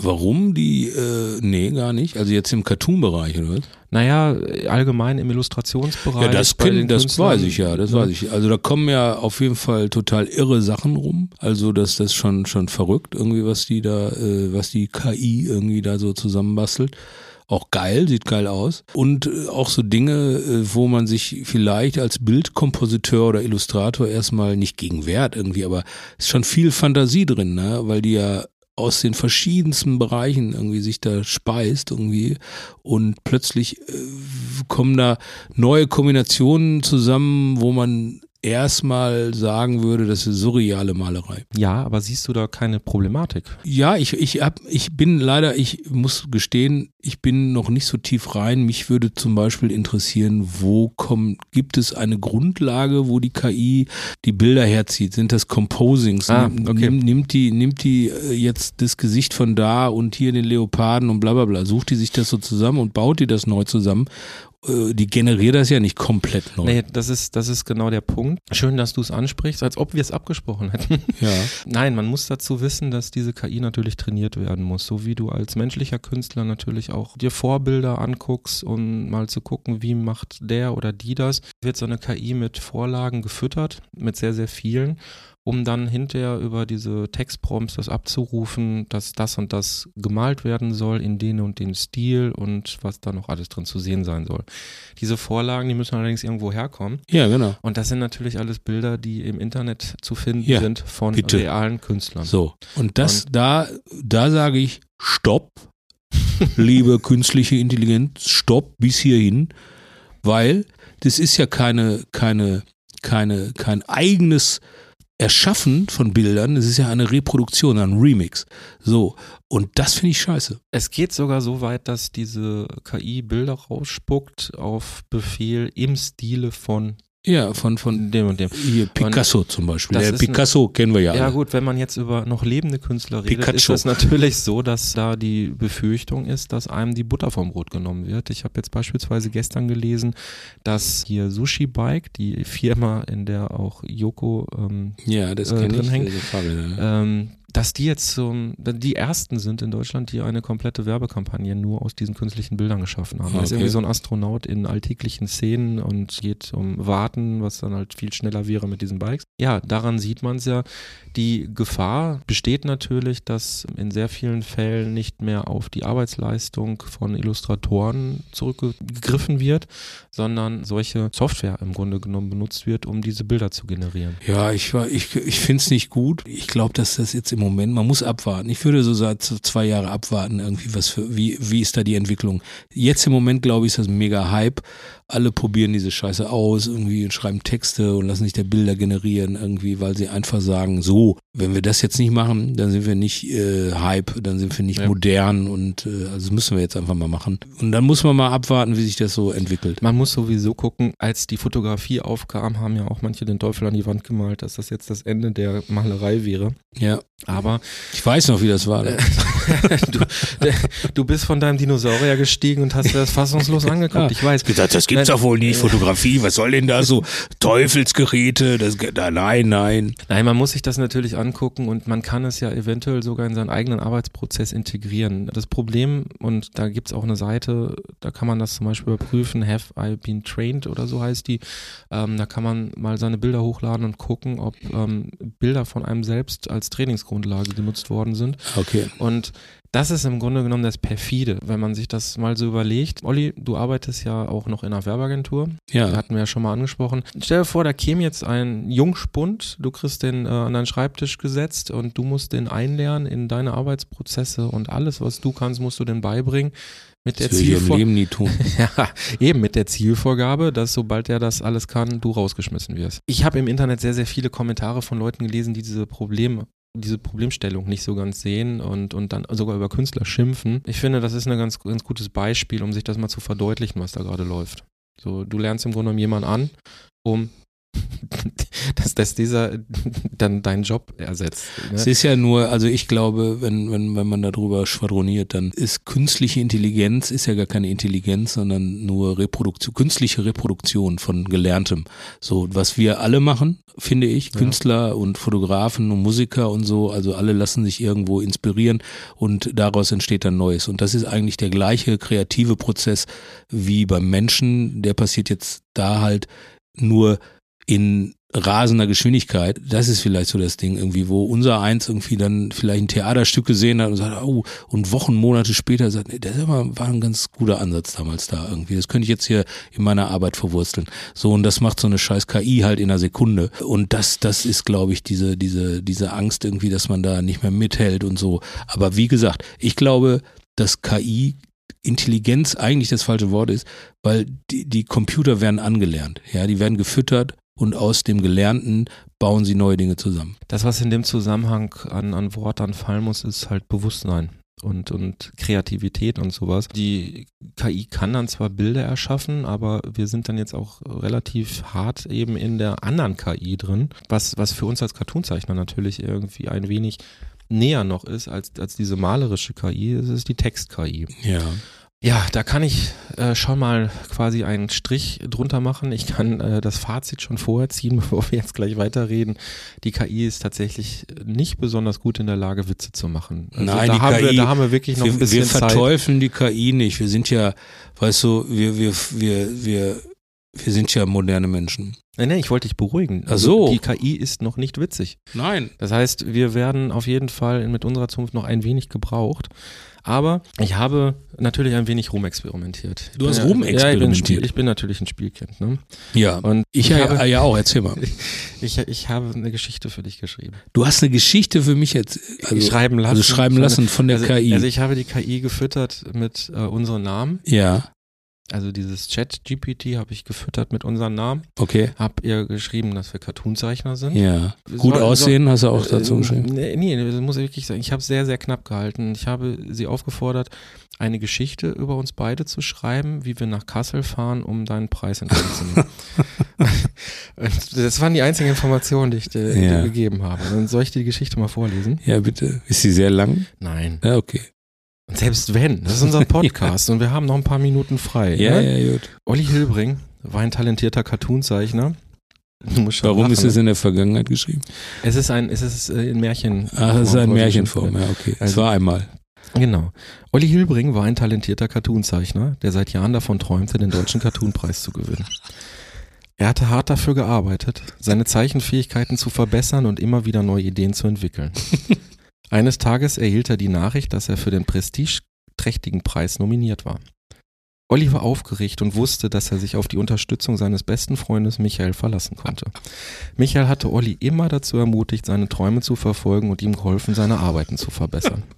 Warum die, äh, nee, gar nicht. Also jetzt im Cartoon-Bereich, oder was? Naja, allgemein im Illustrationsbereich. Ja, das, den das weiß ich ja, das ne? weiß ich. Also da kommen ja auf jeden Fall total irre Sachen rum. Also das, das ist schon, schon verrückt, irgendwie, was die da, äh, was die KI irgendwie da so zusammenbastelt. Auch geil, sieht geil aus. Und äh, auch so Dinge, äh, wo man sich vielleicht als Bildkompositeur oder Illustrator erstmal nicht gegen wehrt irgendwie, aber ist schon viel Fantasie drin, ne? Weil die ja aus den verschiedensten Bereichen irgendwie sich da speist irgendwie und plötzlich äh, kommen da neue Kombinationen zusammen, wo man erstmal sagen würde, das ist surreale Malerei. Ja, aber siehst du da keine Problematik? Ja, ich, ich, hab, ich bin leider, ich muss gestehen, ich bin noch nicht so tief rein. Mich würde zum Beispiel interessieren, wo kommt, gibt es eine Grundlage, wo die KI die Bilder herzieht? Sind das Composings? Ah, okay. nimm, nimmt die, nimmt die äh, jetzt das Gesicht von da und hier den Leoparden und bla bla bla? Sucht die sich das so zusammen und baut die das neu zusammen? Äh, Die generiert das ja nicht komplett neu. Nee, das ist, das ist genau der Punkt. Schön, dass du es ansprichst, als ob wir es abgesprochen hätten. <laughs> Ja. Nein, man muss dazu wissen, dass diese KI natürlich trainiert werden muss. So wie du als menschlicher Künstler natürlich auch dir Vorbilder anguckst, um mal zu gucken, wie macht der oder die das, wird so eine KI mit Vorlagen gefüttert, mit sehr, sehr vielen, um dann hinterher über diese Textprompts das abzurufen, dass das und das gemalt werden soll in den und den Stil und was da noch alles drin zu sehen sein soll. Diese Vorlagen, die müssen allerdings irgendwo herkommen. Ja, genau. Und das sind natürlich alles Bilder, die im Internet zu finden Ja, sind von bitte. realen Künstlern. So. Und das, da, da sage ich, stopp, <laughs> liebe künstliche Intelligenz, stopp bis hierhin, weil das ist ja keine, keine, keine, kein eigenes Erschaffen von Bildern, das ist ja eine Reproduktion, ein Remix. So. Und das finde ich scheiße. Es geht sogar so weit, dass diese KI Bilder rausspuckt auf Befehl im Stile von Ja, von, von dem und dem. hier Picasso zum Beispiel. ein- Picasso kennen wir ja. Ja alle. gut, wenn man jetzt über noch lebende Künstler redet, Pikachu. ist es natürlich so, dass da die Befürchtung ist, dass einem die Butter vom Brot genommen wird. Ich habe jetzt beispielsweise gestern gelesen, dass hier Sushi Bike, die Firma, in der auch Yoko ähm, Ja, das äh, drin ich. hängt. Frage, ne? ähm, dass die jetzt so, die ersten sind in Deutschland, die eine komplette Werbekampagne nur aus diesen künstlichen Bildern geschaffen haben. Da ist Okay. irgendwie so ein Astronaut in alltäglichen Szenen und geht um Warten, was dann halt viel schneller wäre mit diesen Bikes. Ja, daran sieht man es ja. Die Gefahr besteht natürlich, dass in sehr vielen Fällen nicht mehr auf die Arbeitsleistung von Illustratoren zurückgegriffen wird, sondern solche Software im Grunde genommen benutzt wird, um diese Bilder zu generieren. Ja, ich ich, ich finde es nicht gut. Ich glaube, dass das jetzt im Moment, man muss abwarten. Ich würde so seit zwei Jahre abwarten, irgendwie, was für, wie, wie ist da die Entwicklung. Jetzt im Moment, glaube ich, ist das mega Hype. Alle probieren diese Scheiße aus, irgendwie und schreiben Texte und lassen sich da Bilder generieren, irgendwie, weil sie einfach sagen, so, wenn wir das jetzt nicht machen, dann sind wir nicht äh, Hype, dann sind wir nicht Ja. modern und äh, also das müssen wir jetzt einfach mal machen. Und dann muss man mal abwarten, wie sich das so entwickelt. Man muss sowieso gucken, als die Fotografie aufkam, haben ja auch manche den Teufel an die Wand gemalt, dass das jetzt das Ende der Malerei wäre. Ja, Aber ich weiß noch, wie das war. <laughs> du, du bist von deinem Dinosaurier gestiegen und hast dir das fassungslos angeguckt. Ich weiß. gesagt, das gibt's doch wohl nicht, Fotografie, was soll denn da so Teufelsgeräte, das, da, nein, nein. Nein, man muss sich das natürlich angucken und man kann es ja eventuell sogar in seinen eigenen Arbeitsprozess integrieren. Das Problem, und da gibt's auch eine Seite, da kann man das zum Beispiel überprüfen, Have I Been Trained oder so heißt die. Ähm, da kann man mal seine Bilder hochladen und gucken, ob ähm, Bilder von einem selbst als Trainingsgrundlage genutzt worden sind. Okay. Und das ist im Grunde genommen das Perfide, wenn man sich das mal so überlegt. Olli, du arbeitest ja auch noch in einer Werbeagentur. Ja. Hatten wir ja schon mal angesprochen. Stell dir vor, da käme jetzt ein Jungspund, du kriegst den äh, an deinen Schreibtisch gesetzt und du musst den einlernen in deine Arbeitsprozesse und alles, was du kannst, musst du den beibringen. Mit der Das würde ich im Zielvor Leben nie tun. <laughs> ja, eben mit der Zielvorgabe, dass sobald er das alles kann, du rausgeschmissen wirst. Ich habe im Internet sehr, sehr viele Kommentare von Leuten gelesen, die diese Probleme diese Problemstellung nicht so ganz sehen und, und dann sogar über Künstler schimpfen. Ich finde, das ist ein ganz, ganz gutes Beispiel, um sich das mal zu verdeutlichen, was da gerade läuft. So, du lernst im Grunde genommen jemanden an, um <laughs> dass, dass dieser dann deinen Job ersetzt. Es Ne? ist ja nur, also ich glaube, wenn, wenn, wenn man darüber schwadroniert, dann ist künstliche Intelligenz, ist ja gar keine Intelligenz, sondern nur Reproduktion, künstliche Reproduktion von Gelerntem. So, was wir alle machen, finde ich, Ja. Künstler und Fotografen und Musiker und so, also alle lassen sich irgendwo inspirieren und daraus entsteht dann Neues. Und das ist eigentlich der gleiche kreative Prozess wie beim Menschen, der passiert jetzt da halt nur in rasender Geschwindigkeit. Das ist vielleicht so das Ding irgendwie, wo unser Eins irgendwie dann vielleicht ein Theaterstück gesehen hat und sagt, oh, und Wochen, Monate später sagt, nee, das war ein ganz guter Ansatz damals da irgendwie. Das könnte ich jetzt hier in meiner Arbeit verwursteln. So, und das macht so eine scheiß KI halt in einer Sekunde. Und das, das ist, glaube ich, diese, diese, diese Angst irgendwie, dass man da nicht mehr mithält und so. Aber wie gesagt, ich glaube, dass KI Intelligenz eigentlich das falsche Wort ist, weil die, die Computer werden angelernt. Ja, die werden gefüttert und aus dem Gelernten bauen sie neue Dinge zusammen. Das, was in dem Zusammenhang an, an Worten fallen muss, ist halt Bewusstsein und, und Kreativität und sowas. Die KI kann dann zwar Bilder erschaffen, aber wir sind dann jetzt auch relativ hart eben in der anderen KI drin, was, was für uns als Cartoonzeichner natürlich irgendwie ein wenig näher noch ist als, als diese malerische KI, es ist die Text-KI. Ja. Ja, da kann ich äh, schon mal quasi einen Strich drunter machen. Ich kann äh, das Fazit schon vorher ziehen, <laughs> bevor wir jetzt gleich weiterreden. Die KI ist tatsächlich nicht besonders gut in der Lage, Witze zu machen. Also Nein, da haben KI wir, da haben wir wirklich noch ein Wir, bisschen wir Zeit. verteufeln die KI nicht. Wir sind ja, weißt du, wir, wir, wir, wir, wir sind ja moderne Menschen. Nein, nein, ich wollte dich beruhigen. Ach so. Die KI ist noch nicht witzig. Nein. Das heißt, wir werden auf jeden Fall mit unserer Zunft noch ein wenig gebraucht. Aber ich habe natürlich ein wenig rumexperimentiert. Du hast ja- Ja, ich bin, rumexperimentiert? Ich bin natürlich ein Spielkind. Ne? Ja. Und Ich, ich ja, habe- ja auch, erzähl mal. <laughs> Ich, ich habe eine Geschichte für dich geschrieben. Du hast eine Geschichte für mich jetzt also, schreiben lassen. also schreiben lassen von der also, KI. Also ich habe die KI gefüttert mit äh, unseren Namen. ja, Also dieses Chat-GPT habe ich gefüttert mit unseren Namen. okay. Hab ihr geschrieben, dass wir Cartoonzeichner sind. Ja. Gut soll- aussehen, hast du auch dazu Äh, geschrieben. Nee, nee, das muss ich wirklich sagen. Ich habe sehr, sehr knapp gehalten. Ich habe sie aufgefordert, eine Geschichte über uns beide zu schreiben, wie wir nach Kassel fahren, um deinen Preis entgegenzunehmen. <laughs> <laughs> Das waren die einzigen Informationen, die ich dir, Ja. dir gegeben habe. Dann soll ich dir die Geschichte mal vorlesen? Ja, bitte. Ist sie sehr lang? Nein. Ja, okay. Und selbst wenn, das ist unser <laughs> Podcast und wir haben noch ein paar Minuten frei. Ja, ne? ja, gut. Olli Hilbring war ein talentierter Cartoonzeichner. Warum lachen, ist es ne? in der Vergangenheit geschrieben? Es ist ein, es ist äh, in Märchen. Ach, es ist ein Form, Märchenform. Ja, okay. Es Also- war einmal. Genau. Olli Hilbring war ein talentierter Cartoonzeichner, der seit Jahren davon träumte, den deutschen Cartoonpreis zu gewinnen. Er hatte hart dafür gearbeitet, seine Zeichenfähigkeiten zu verbessern und immer wieder neue Ideen zu entwickeln. Eines Tages erhielt er die Nachricht, dass er für den prestigeträchtigen Preis nominiert war. Olli war aufgeregt und wusste, dass er sich auf die Unterstützung seines besten Freundes Michael verlassen konnte. Michael hatte Olli immer dazu ermutigt, seine Träume zu verfolgen und ihm geholfen, seine Arbeiten zu verbessern. <laughs>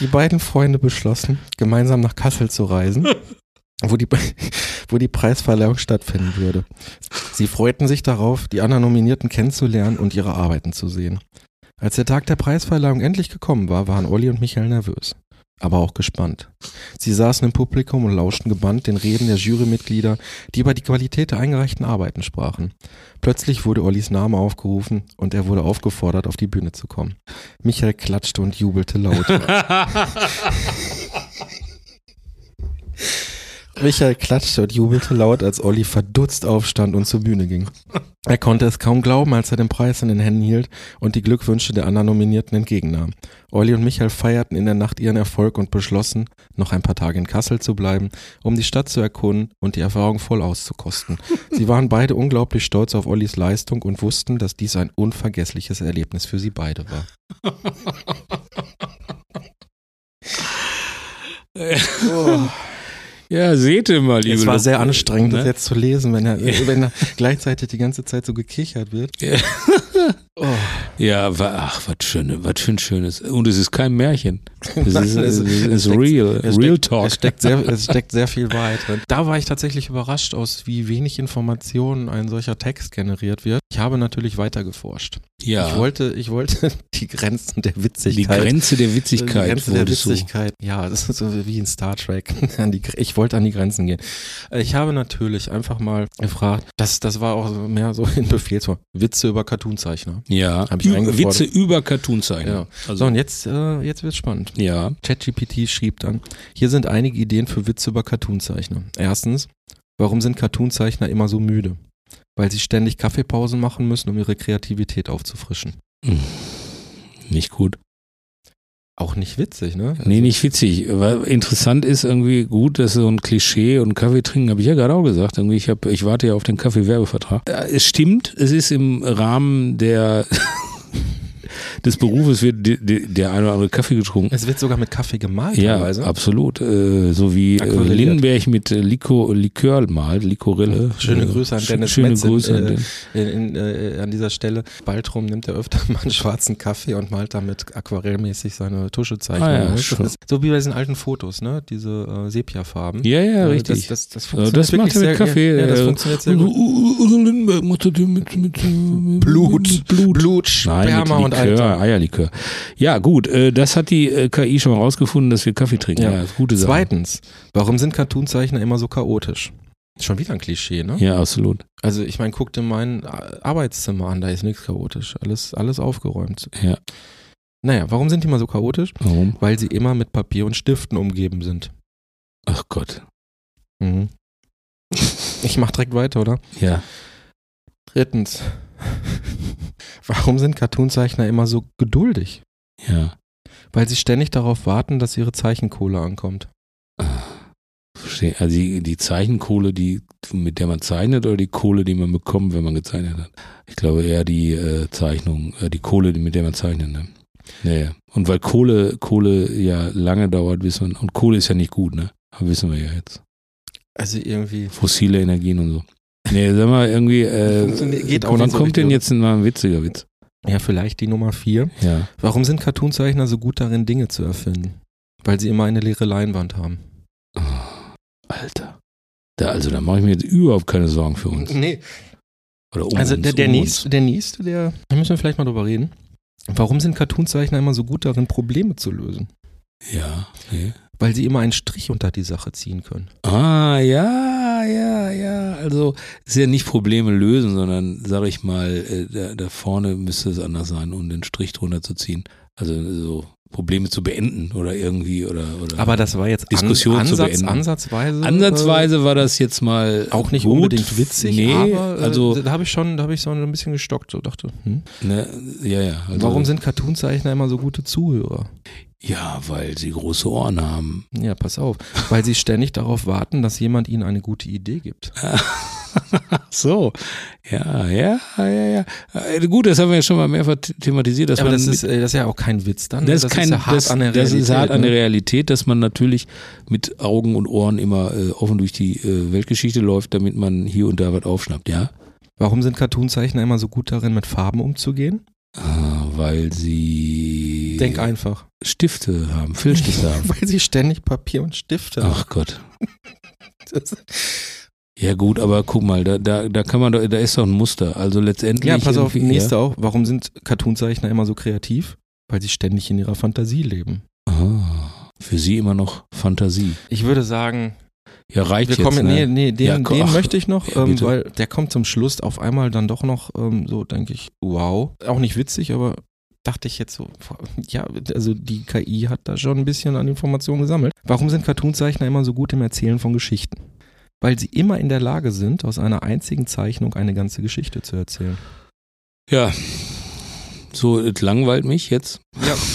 Die beiden Freunde beschlossen, gemeinsam nach Kassel zu reisen, wo die, wo die Preisverleihung stattfinden würde. Sie freuten sich darauf, die anderen Nominierten kennenzulernen und ihre Arbeiten zu sehen. Als der Tag der Preisverleihung endlich gekommen war, waren Olli und Michael nervös, aber auch gespannt. Sie saßen im Publikum und lauschten gebannt den Reden der Jurymitglieder, die über die Qualität der eingereichten Arbeiten sprachen. Plötzlich wurde Ollis Name aufgerufen und er wurde aufgefordert, auf die Bühne zu kommen. Michael klatschte und jubelte laut. <laughs> Michael klatschte und jubelte laut, als Olli verdutzt aufstand und zur Bühne ging. Er konnte es kaum glauben, als er den Preis in den Händen hielt und die Glückwünsche der anderen Nominierten entgegennahm. Olli und Michael feierten in der Nacht ihren Erfolg und beschlossen, noch ein paar Tage in Kassel zu bleiben, um die Stadt zu erkunden und die Erfahrung voll auszukosten. Sie waren beide unglaublich stolz auf Ollis Leistung und wussten, dass dies ein unvergessliches Erlebnis für sie beide war. <laughs> oh. Ja, seht ihr mal, liebe Es war sehr anstrengend, das Ne? jetzt zu lesen, wenn er, wenn er gleichzeitig die ganze Zeit so gekichert wird. <laughs> Oh. Ja, ach, was schön, was ein schönes. Und es ist kein Märchen. <laughs> Es ist, es- es es steckt- real, Es real steckt, talk. Es steckt, sehr, es steckt sehr viel Wahrheit drin. Da war ich tatsächlich überrascht, aus wie wenig Informationen ein solcher Text generiert wird. Ich habe natürlich weiter geforscht. ja, Ich wollte, ich wollte <laughs> die Grenzen der die Witzigkeit. Grenze der die Witzigkeit Grenze der wolltest du. Witzigkeit. Ja, das ist so wie in Star Trek. <laughs> Die, ich wollte an die Grenzen gehen. Äh, Ich habe natürlich einfach mal gefragt, das, das war auch mehr so in Befehlsform. Witze über Cartoonzeichner. Ja, Hab ich Ü-. Witze über Cartoonzeichner. Ja. Also, So, und jetzt, äh, jetzt wird's spannend. ja, ChatGPT schrieb dann, hier sind einige Ideen für Witze über Cartoonzeichner. Erstens, warum sind Cartoonzeichner immer so müde? Weil sie ständig Kaffeepausen machen müssen, um ihre Kreativität aufzufrischen. Hm. nicht gut. Auch nicht witzig, ne? Nee, nicht witzig. Weil interessant ist irgendwie gut, dass so ein Klischee und Kaffee trinken, habe ich ja gerade auch gesagt. Irgendwie, ich, hab, ich warte ja auf den Kaffee-Werbevertrag. Äh, Es stimmt, es ist im Rahmen der des Berufes wird die- die- der eine oder andere Kaffee getrunken. Es wird sogar mit Kaffee gemalt Ja, teilweise. absolut. Äh, so wie äh. Lindenberg mit äh, Liko, Likör malt, Likorille. Schöne Äh, Grüße an Dennis Schöne Metz in, Grüße an äh, den. In, in, äh, an dieser Stelle, Baltrum nimmt er öfter <laughs> mal einen schwarzen Kaffee und malt damit aquarellmäßig seine Tuschezeichnung. Ah ja, so wie bei diesen alten Fotos, ne? Diese äh, Sepia-Farben. Ja, ja, richtig. Das, das, das Äh, das macht er mit Kaffee. Ja, ja, das funktioniert sehr gut. Lindenberg macht das mit, mit, mit Blut, Blut. Blut, Nein, Sperma mit und Likör, Alter. Eierlikör. Ja, gut, äh, das hat die äh, KI schon mal rausgefunden, dass wir Kaffee trinken. Ja. Ja, ist gute Sache. Zweitens, warum sind Cartoonzeichner immer so chaotisch? Schon wieder ein Klischee, ne? Ja, absolut. Also ich meine, guck dir mein äh, Arbeitszimmer an, da ist nichts chaotisch. Alles, alles aufgeräumt. Ja. Naja, warum sind die immer so chaotisch? Warum? Weil sie immer mit Papier und Stiften umgeben sind. Ach Gott. Mhm. Ich mach direkt weiter, oder? Ja. Drittens. <laughs> Warum sind Cartoonzeichner immer so geduldig? Ja. Weil sie ständig darauf warten, dass ihre Zeichenkohle ankommt. Verstehe. Also die, die Zeichenkohle, die, mit der man zeichnet oder die Kohle, die man bekommt, wenn man gezeichnet hat? Ich glaube eher die äh, Zeichnung, äh, die Kohle, mit der man zeichnet. Ne? Naja. Und weil Kohle, Kohle ja lange dauert, wissen wir, und Kohle ist ja nicht gut, ne? Aber wissen wir ja jetzt. Also irgendwie. Fossile Energien und so. Nee, sag mal, irgendwie, äh, geht auch wann so kommt denn jetzt mal ein witziger Witz? Ja, vielleicht die Nummer vier. Ja. Warum sind Cartoonzeichner so gut darin, Dinge zu erfinden? Weil sie immer eine leere Leinwand haben. Oh, Alter. Da, also da mache ich mir jetzt überhaupt keine Sorgen für uns. Nee. Oder um Also uns, der, der, um nächste, der nächste, der, da müssen wir vielleicht mal drüber reden. Warum sind Cartoonzeichner immer so gut darin, Probleme zu lösen? Uns. Ja. Nee. Weil sie immer einen Strich unter die Sache ziehen können. Ah, ja, ja, ja. Also ist ja nicht Probleme lösen, sondern sag ich mal, äh, da, da vorne müsste es anders sein, um den Strich drunter zu ziehen. Also so Probleme zu beenden oder irgendwie oder oder. Aber das war jetzt Diskussion an, zu Ansatz, beenden. ansatzweise. ansatzweise war das jetzt mal Äh, auch nicht gut. unbedingt witzig, Nee, aber äh, also da habe ich schon, da habe ich so ein bisschen gestockt, so dachte, hm, ne, ja, ja. Also, warum sind Cartoonzeichner immer so gute Zuhörer? Ja, weil sie große Ohren haben. Ja, pass auf, weil sie ständig darauf warten, dass jemand ihnen eine gute Idee gibt. <laughs> so, ja, ja, ja, ja. Äh, Gut, das haben wir ja schon mal mehrfach thematisiert, dass aber man das ist, äh, das ist ja auch kein Witz dann. das ist kein, ja hart das, an der das ist hart an der ne? Realität, dass man natürlich mit Augen und Ohren immer äh, offen durch die äh, Weltgeschichte läuft, damit man hier und da was aufschnappt, ja? Warum sind Cartoonzeichner immer so gut darin, mit Farben umzugehen? Ah, weil sie Denk einfach. Stifte haben, Filzstifte <laughs> haben. Weil sie ständig Papier und Stifte haben. Ach Gott. <laughs> Ja gut, aber guck mal, da, da, da kann man doch, da ist doch ein Muster. Also letztendlich. Ja, pass auf, nächste auch. Warum sind Cartoonzeichner immer so kreativ? Weil sie ständig in ihrer Fantasie leben. Ah, für sie immer noch Fantasie. Ich würde sagen, Ja, reicht wir jetzt. kommen, ne? nee, nee, den, Ja, den ach, möchte ich noch, ja, ähm, weil der kommt zum Schluss auf einmal dann doch noch ähm, so, denke ich, wow. Auch nicht witzig, aber dachte ich jetzt so, ja, also die KI hat da schon ein bisschen an Informationen gesammelt. Warum sind Cartoonzeichner immer so gut im Erzählen von Geschichten? Weil sie immer in der Lage sind, aus einer einzigen Zeichnung eine ganze Geschichte zu erzählen. Ja, so, es langweilt mich jetzt. Ja. <laughs>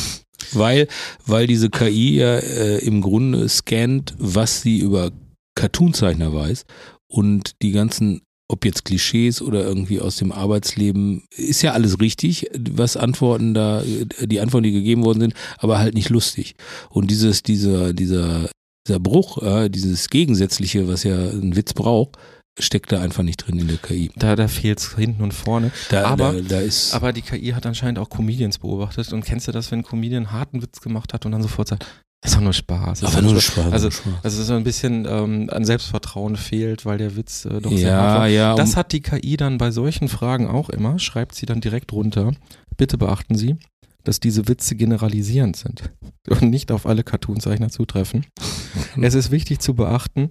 Weil, weil diese KI ja äh, im Grunde scannt, was sie über Cartoonzeichner weiß und die ganzen, ob jetzt Klischees oder irgendwie aus dem Arbeitsleben, ist ja alles richtig, was Antworten da, die Antworten, die gegeben worden sind, aber halt nicht lustig. Und dieses, dieser, dieser, dieser Bruch, äh, dieses Gegensätzliche, was ja ein Witz braucht, steckt da einfach nicht drin in der KI. Da, da fehlt es hinten und vorne. Da, Aber- da, da ist. Aber die KI hat anscheinend auch Comedians beobachtet. Und kennst du das, wenn ein Comedian harten Witz gemacht hat und dann sofort sagt, ist doch nur Spaß. ist Aber nur Spaß." Spaß. Also, nur Spaß. also so ein bisschen ähm, an Selbstvertrauen fehlt, weil der Witz äh, doch sehr hart ja, war. ja. Das hat die KI dann bei solchen Fragen auch immer, schreibt sie dann direkt runter. Bitte beachten Sie, dass diese Witze generalisierend sind und nicht auf alle Cartoonzeichner zutreffen. <laughs> Es ist wichtig zu beachten,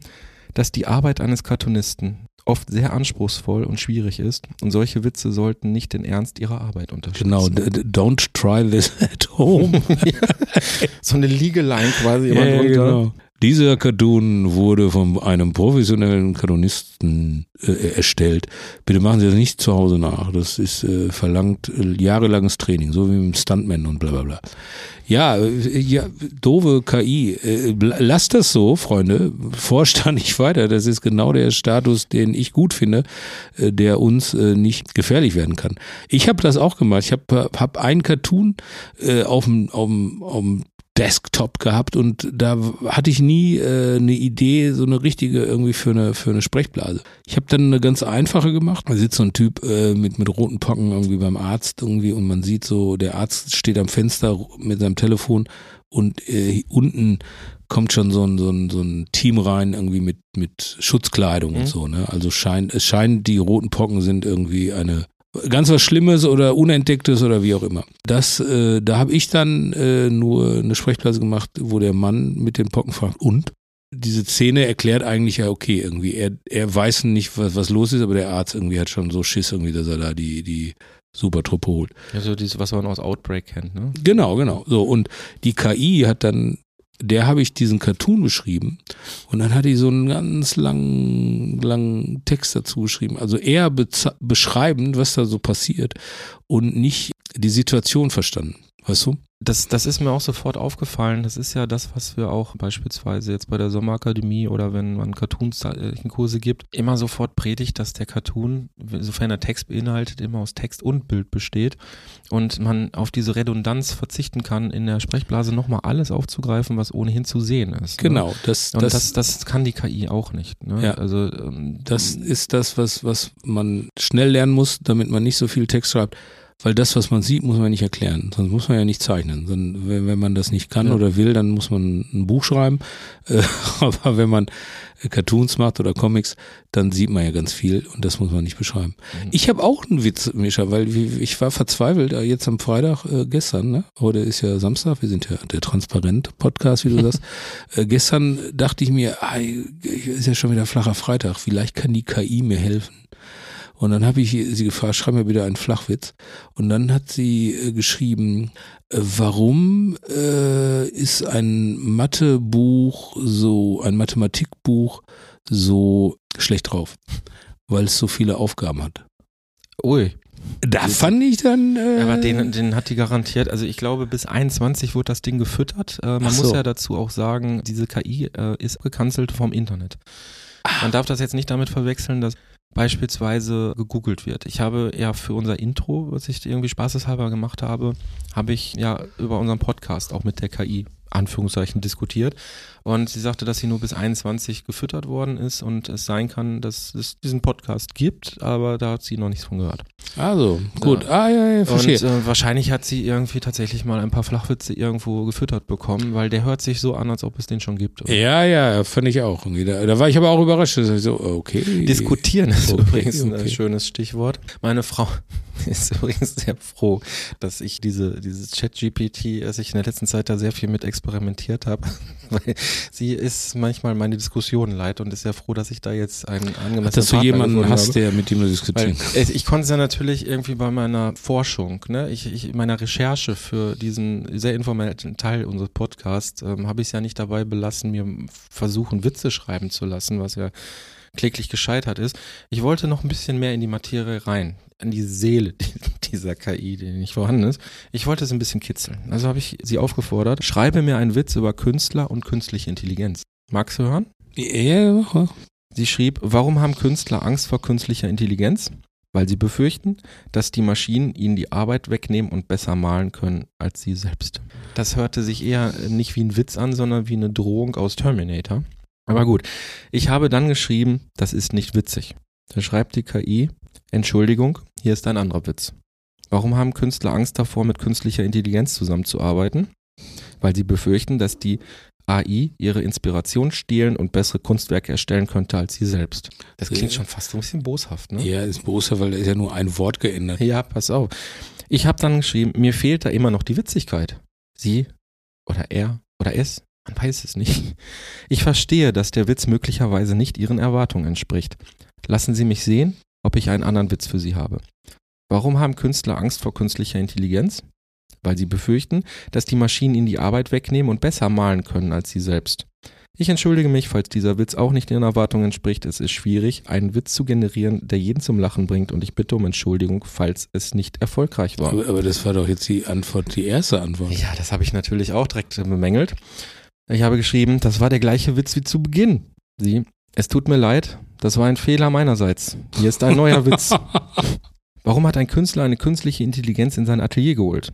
dass die Arbeit eines Cartoonisten oft sehr anspruchsvoll und schwierig ist und solche Witze sollten nicht den Ernst ihrer Arbeit unterstützen. Genau, don't try this at home. <laughs> so eine Liegelein quasi drunter. genau. Dieser Cartoon wurde von einem professionellen Cartoonisten äh, erstellt. Bitte machen Sie das nicht zu Hause nach. Das ist äh, verlangt äh, jahrelanges Training, so wie mit dem Stuntman und bla bla bla. Ja, äh, ja doofe KI. Äh, lasst das so, Freunde. Da nicht weiter. Das ist genau der Status, den ich gut finde, äh, der uns äh, nicht gefährlich werden kann. Ich habe das auch gemacht. Ich habe hab einen Cartoon äh, auf dem Desktop gehabt und da hatte ich nie äh, eine Idee, so eine richtige irgendwie für eine für eine Sprechblase. Ich habe dann eine ganz einfache gemacht. Da sitzt so ein Typ äh, mit mit roten Pocken irgendwie beim Arzt irgendwie und man sieht so, der Arzt steht am Fenster mit seinem Telefon und äh, unten kommt schon so ein, so ein, so ein Team rein, irgendwie mit, mit Schutzkleidung Mhm. und so, ne? Also scheint, es scheint, die roten Pocken sind irgendwie eine ganz was Schlimmes oder Unentdecktes oder wie auch immer. Das, äh, da habe ich dann äh, nur eine Sprechblase gemacht, wo der Mann mit den Pocken fragt, und? Diese Szene erklärt eigentlich ja, okay, irgendwie, er, er weiß nicht, was, was los ist, aber der Arzt irgendwie hat schon so Schiss irgendwie, dass er da die, die Supertruppe holt. Also dieses, was man aus Outbreak kennt, ne? Genau, genau. So, und die KI hat dann, der habe ich diesen Cartoon beschrieben und dann hat die so einen ganz langen, langen Text dazu geschrieben. Also eher beschreibend, was da so passiert und nicht die Situation verstanden. Weißt du? Das, das ist mir auch sofort aufgefallen. Das ist ja das, was wir auch beispielsweise jetzt bei der Sommerakademie oder wenn man Cartoon-Kurse gibt, immer sofort predigt, dass der Cartoon, sofern er Text beinhaltet, immer aus Text und Bild besteht und man auf diese Redundanz verzichten kann, in der Sprechblase nochmal alles aufzugreifen, was ohnehin zu sehen ist. Ne? Genau, das, Und das, das, das kann die KI auch nicht. Ne? Ja. Also ähm, das ist das, was, was man schnell lernen muss, damit man nicht so viel Text schreibt. Weil das, was man sieht, muss man nicht erklären. Sonst muss man ja nicht zeichnen. Wenn, wenn man das nicht kann Ja. oder will, dann muss man ein Buch schreiben. Äh, <laughs> Aber wenn man äh, Cartoons macht oder Comics, dann sieht man ja ganz viel und das muss man nicht beschreiben. Mhm. Ich habe auch einen Witz, Mischa, weil ich war verzweifelt äh, jetzt am Freitag äh, gestern. Ne? Heute ist ja Samstag, wir sind ja der Transparent-Podcast, wie du sagst. <laughs> äh, gestern dachte ich mir, ah, ist ja schon wieder flacher Freitag. Vielleicht kann die KI mir helfen. Und dann habe ich sie gefragt, schreib mir bitte einen Flachwitz. Und dann hat sie äh, geschrieben, äh, warum äh, ist ein Mathebuch so, ein Mathematikbuch so schlecht drauf? Weil es so viele Aufgaben hat. ui. Da fand ich dann. Äh, Aber den, den hat die garantiert, also ich glaube bis 21 wird das Ding gefüttert. Äh, man so. muss ja dazu auch sagen, diese KI äh, ist gecancelt vom Internet. Man darf das jetzt nicht damit verwechseln, dass beispielsweise gegoogelt wird. Ich habe ja für unser Intro, was ich irgendwie spaßeshalber gemacht habe, habe ich ja über unseren Podcast auch mit der KI Anführungszeichen diskutiert. Und sie sagte, dass sie nur bis 21 gefüttert worden ist und es sein kann, dass es diesen Podcast gibt, aber da hat sie noch nichts von gehört. Also, gut. Ja. Ah, ja, ja, verstehe. Und äh, wahrscheinlich hat sie irgendwie tatsächlich mal ein paar Flachwitze irgendwo gefüttert bekommen, weil der hört sich so an, als ob es den schon gibt. Oder? Ja, ja, finde ich auch. Da, da, war ich aber auch überrascht. So, okay. Diskutieren ist okay, übrigens okay. ein schönes Stichwort. Meine Frau <laughs> ist übrigens sehr froh, dass ich diese, dieses Chat-GPT, dass ich in der letzten Zeit da sehr viel mit experimentiert habe, <laughs> weil sie ist manchmal meine Diskussionen leid und ist sehr froh, dass ich da jetzt einen angemessenen Dass du jemanden hast, habe. der mit dem du diskutieren kannst. Ich konnte es ja natürlich irgendwie bei meiner Forschung, ne, ich, ich meiner Recherche für diesen sehr informellen Teil unseres Podcasts, ähm, habe ich es ja nicht dabei belassen, mir versuchen, Witze schreiben zu lassen, was ja kläglich gescheitert ist. Ich wollte noch ein bisschen mehr in die Materie rein, in die Seele <laughs> dieser KI, die nicht vorhanden ist. Ich wollte es ein bisschen kitzeln. Also habe ich sie aufgefordert, schreibe mir einen Witz über Künstler und künstliche Intelligenz. Magst du hören? Ja. Sie schrieb, warum haben Künstler Angst vor künstlicher Intelligenz? Weil sie befürchten, dass die Maschinen ihnen die Arbeit wegnehmen und besser malen können als sie selbst. Das hörte sich eher nicht wie ein Witz an, sondern wie eine Drohung aus Terminator. Aber gut, ich habe dann geschrieben, das ist nicht witzig. Da schreibt die KI, Entschuldigung, hier ist ein anderer Witz. Warum haben Künstler Angst davor, mit künstlicher Intelligenz zusammenzuarbeiten? Weil sie befürchten, dass die AI ihre Inspiration stehlen und bessere Kunstwerke erstellen könnte als sie selbst. Das klingt schon fast so ein bisschen boshaft, ne? Ja, ist boshaft, weil da ist ja nur ein Wort geändert. Ja, pass auf. Ich habe dann geschrieben, mir fehlt da immer noch die Witzigkeit. Sie oder er oder es man weiß es nicht. Ich verstehe, dass der Witz möglicherweise nicht Ihren Erwartungen entspricht. Lassen Sie mich sehen, ob ich einen anderen Witz für Sie habe. Warum haben Künstler Angst vor künstlicher Intelligenz? Weil sie befürchten, dass die Maschinen ihnen die Arbeit wegnehmen und besser malen können als sie selbst. Ich entschuldige mich, falls dieser Witz auch nicht Ihren Erwartungen entspricht. Es ist schwierig, einen Witz zu generieren, der jeden zum Lachen bringt und ich bitte um Entschuldigung, falls es nicht erfolgreich war. Aber, aber das war doch jetzt die Antwort, die erste Antwort. Ja, das habe ich natürlich auch direkt bemängelt. Ich habe geschrieben, das war der gleiche Witz wie zu Beginn. Sie, es tut mir leid, das war ein Fehler meinerseits. Hier ist ein neuer Witz. <laughs> Warum hat ein Künstler eine künstliche Intelligenz in sein Atelier geholt?